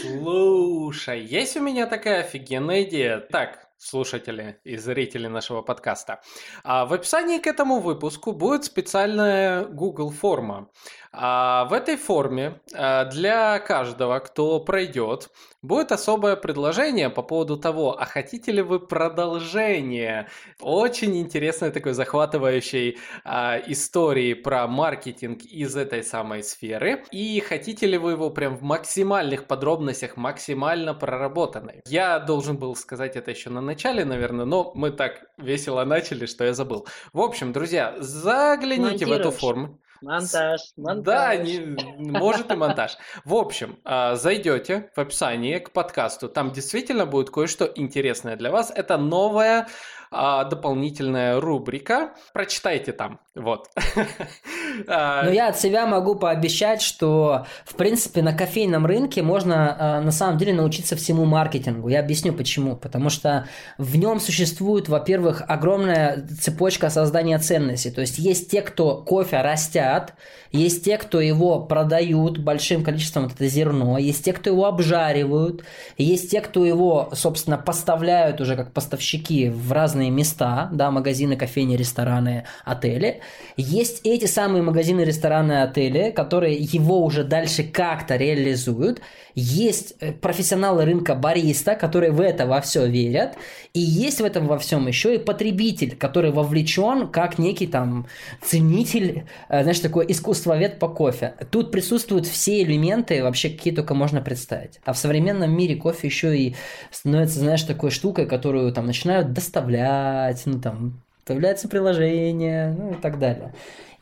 Слушай, есть у меня такая офигенная идея. Так, слушатели и зрители нашего подкаста. А в описании к этому выпуску будет специальная Google форма. А в этой форме а, для каждого, кто пройдет, будет особое предложение по поводу того, а хотите ли вы продолжение очень интересной такой захватывающей а, истории про маркетинг из этой самой сферы, и хотите ли вы его прям в максимальных подробностях, максимально проработанной. Я должен был сказать это еще на начале, наверное, но мы так весело начали, что я забыл. В общем, друзья, загляните в эту форму. Монтаж, монтаж. Да, не, может и монтаж. В общем, а, зайдете в описание к подкасту. Там действительно будет кое-что интересное для вас. Это новая а, дополнительная рубрика. Прочитайте там. Вот. А, Но я от себя могу пообещать, что, в принципе, на кофейном рынке можно а, на самом деле научиться всему маркетингу. Я объясню почему. Потому что в нем существует, во-первых, огромная цепочка создания ценностей. То есть есть те, кто кофе растят, есть те, кто его продают большим количеством, вот это зерно, есть те, кто его обжаривают, есть те, кто его, собственно, поставляют уже как поставщики в разные места, да, магазины, кофейни, рестораны, отели. Есть эти самые магазины, рестораны, отели, которые его уже дальше как-то реализуют. Есть э, профессионалы рынка бариста, которые в это во все верят. И есть в этом во всем еще и потребитель, который вовлечен как некий там ценитель, э, знаешь, такой искусствовед по кофе. Тут присутствуют все элементы вообще, какие только можно представить. А в современном мире кофе еще и становится, знаешь, такой штукой, которую там начинают доставлять, ну там появляется приложение, ну и так далее.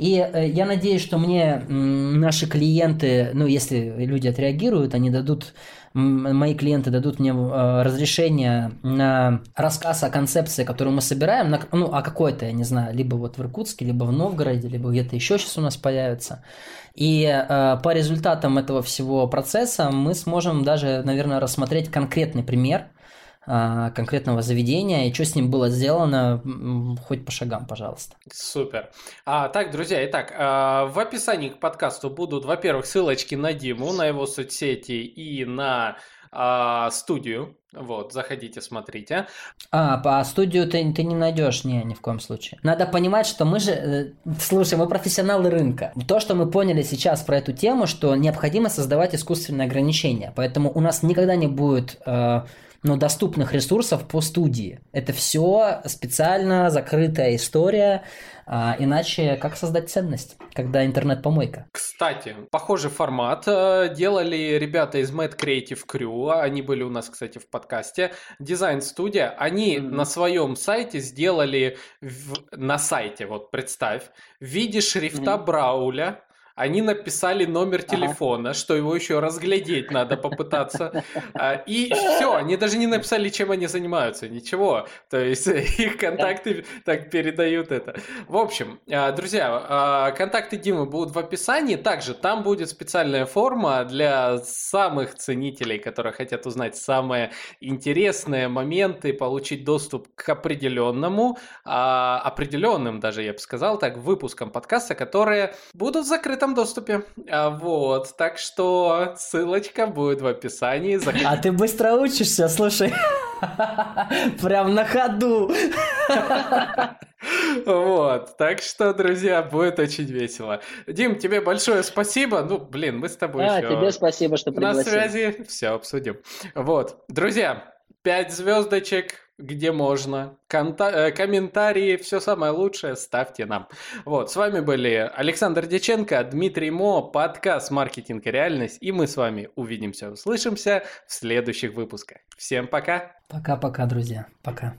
И э, я надеюсь, что мне наши клиенты, ну если люди отреагируют, они дадут, мои клиенты дадут мне э, разрешение на рассказ о концепции, которую мы собираем, на, ну о какой-то, я не знаю, либо вот в Иркутске, либо в Новгороде, либо где-то еще сейчас у нас появится. И э, по результатам этого всего процесса мы сможем даже, наверное, рассмотреть конкретный пример – конкретного заведения и что с ним было сделано, хоть по шагам, пожалуйста. Супер. А, так, друзья, итак, а, в описании к подкасту будут, во-первых, ссылочки на Диму, на его соцсети и на а, студию. Вот, заходите, смотрите. А, по студию ты, ты не найдешь, не, ни в коем случае. Надо понимать, что мы же, э, слушай, мы профессионалы рынка. То, что мы поняли сейчас про эту тему, что необходимо создавать искусственные ограничения. Поэтому у нас никогда не будет э, но доступных ресурсов по студии. Это все специально закрытая история, а, иначе как создать ценность, когда интернет-помойка? Кстати, похожий формат э, делали ребята из Mad Creative Crew, они были у нас, кстати, в подкасте, дизайн-студия, они mm-hmm. на своем сайте сделали, в, на сайте, вот представь, в виде шрифта mm-hmm. Брауля, они написали номер телефона, ага. что его еще разглядеть надо попытаться. А, и все, они даже не написали, чем они занимаются, ничего. То есть их контакты так передают это. В общем, а, друзья, а, контакты Димы будут в описании. Также там будет специальная форма для самых ценителей, которые хотят узнать самые интересные моменты, получить доступ к определенному, определенным даже, я бы сказал так, выпускам подкаста, которые будут закрыты открытом доступе. А, вот, так что ссылочка будет в описании. Заходи. А ты быстро учишься, слушай. Прям на ходу. Вот, так что, друзья, будет очень весело. Дим, тебе большое спасибо. Ну, блин, мы с тобой а, еще... тебе спасибо, что пригласил. На связи, все обсудим. Вот, друзья, пять звездочек, где можно. Конта- э, комментарии, все самое лучшее ставьте нам. Вот, с вами были Александр Деченко, Дмитрий Мо, подкаст «Маркетинг и реальность», и мы с вами увидимся, услышимся в следующих выпусках. Всем пока! Пока-пока, друзья. Пока.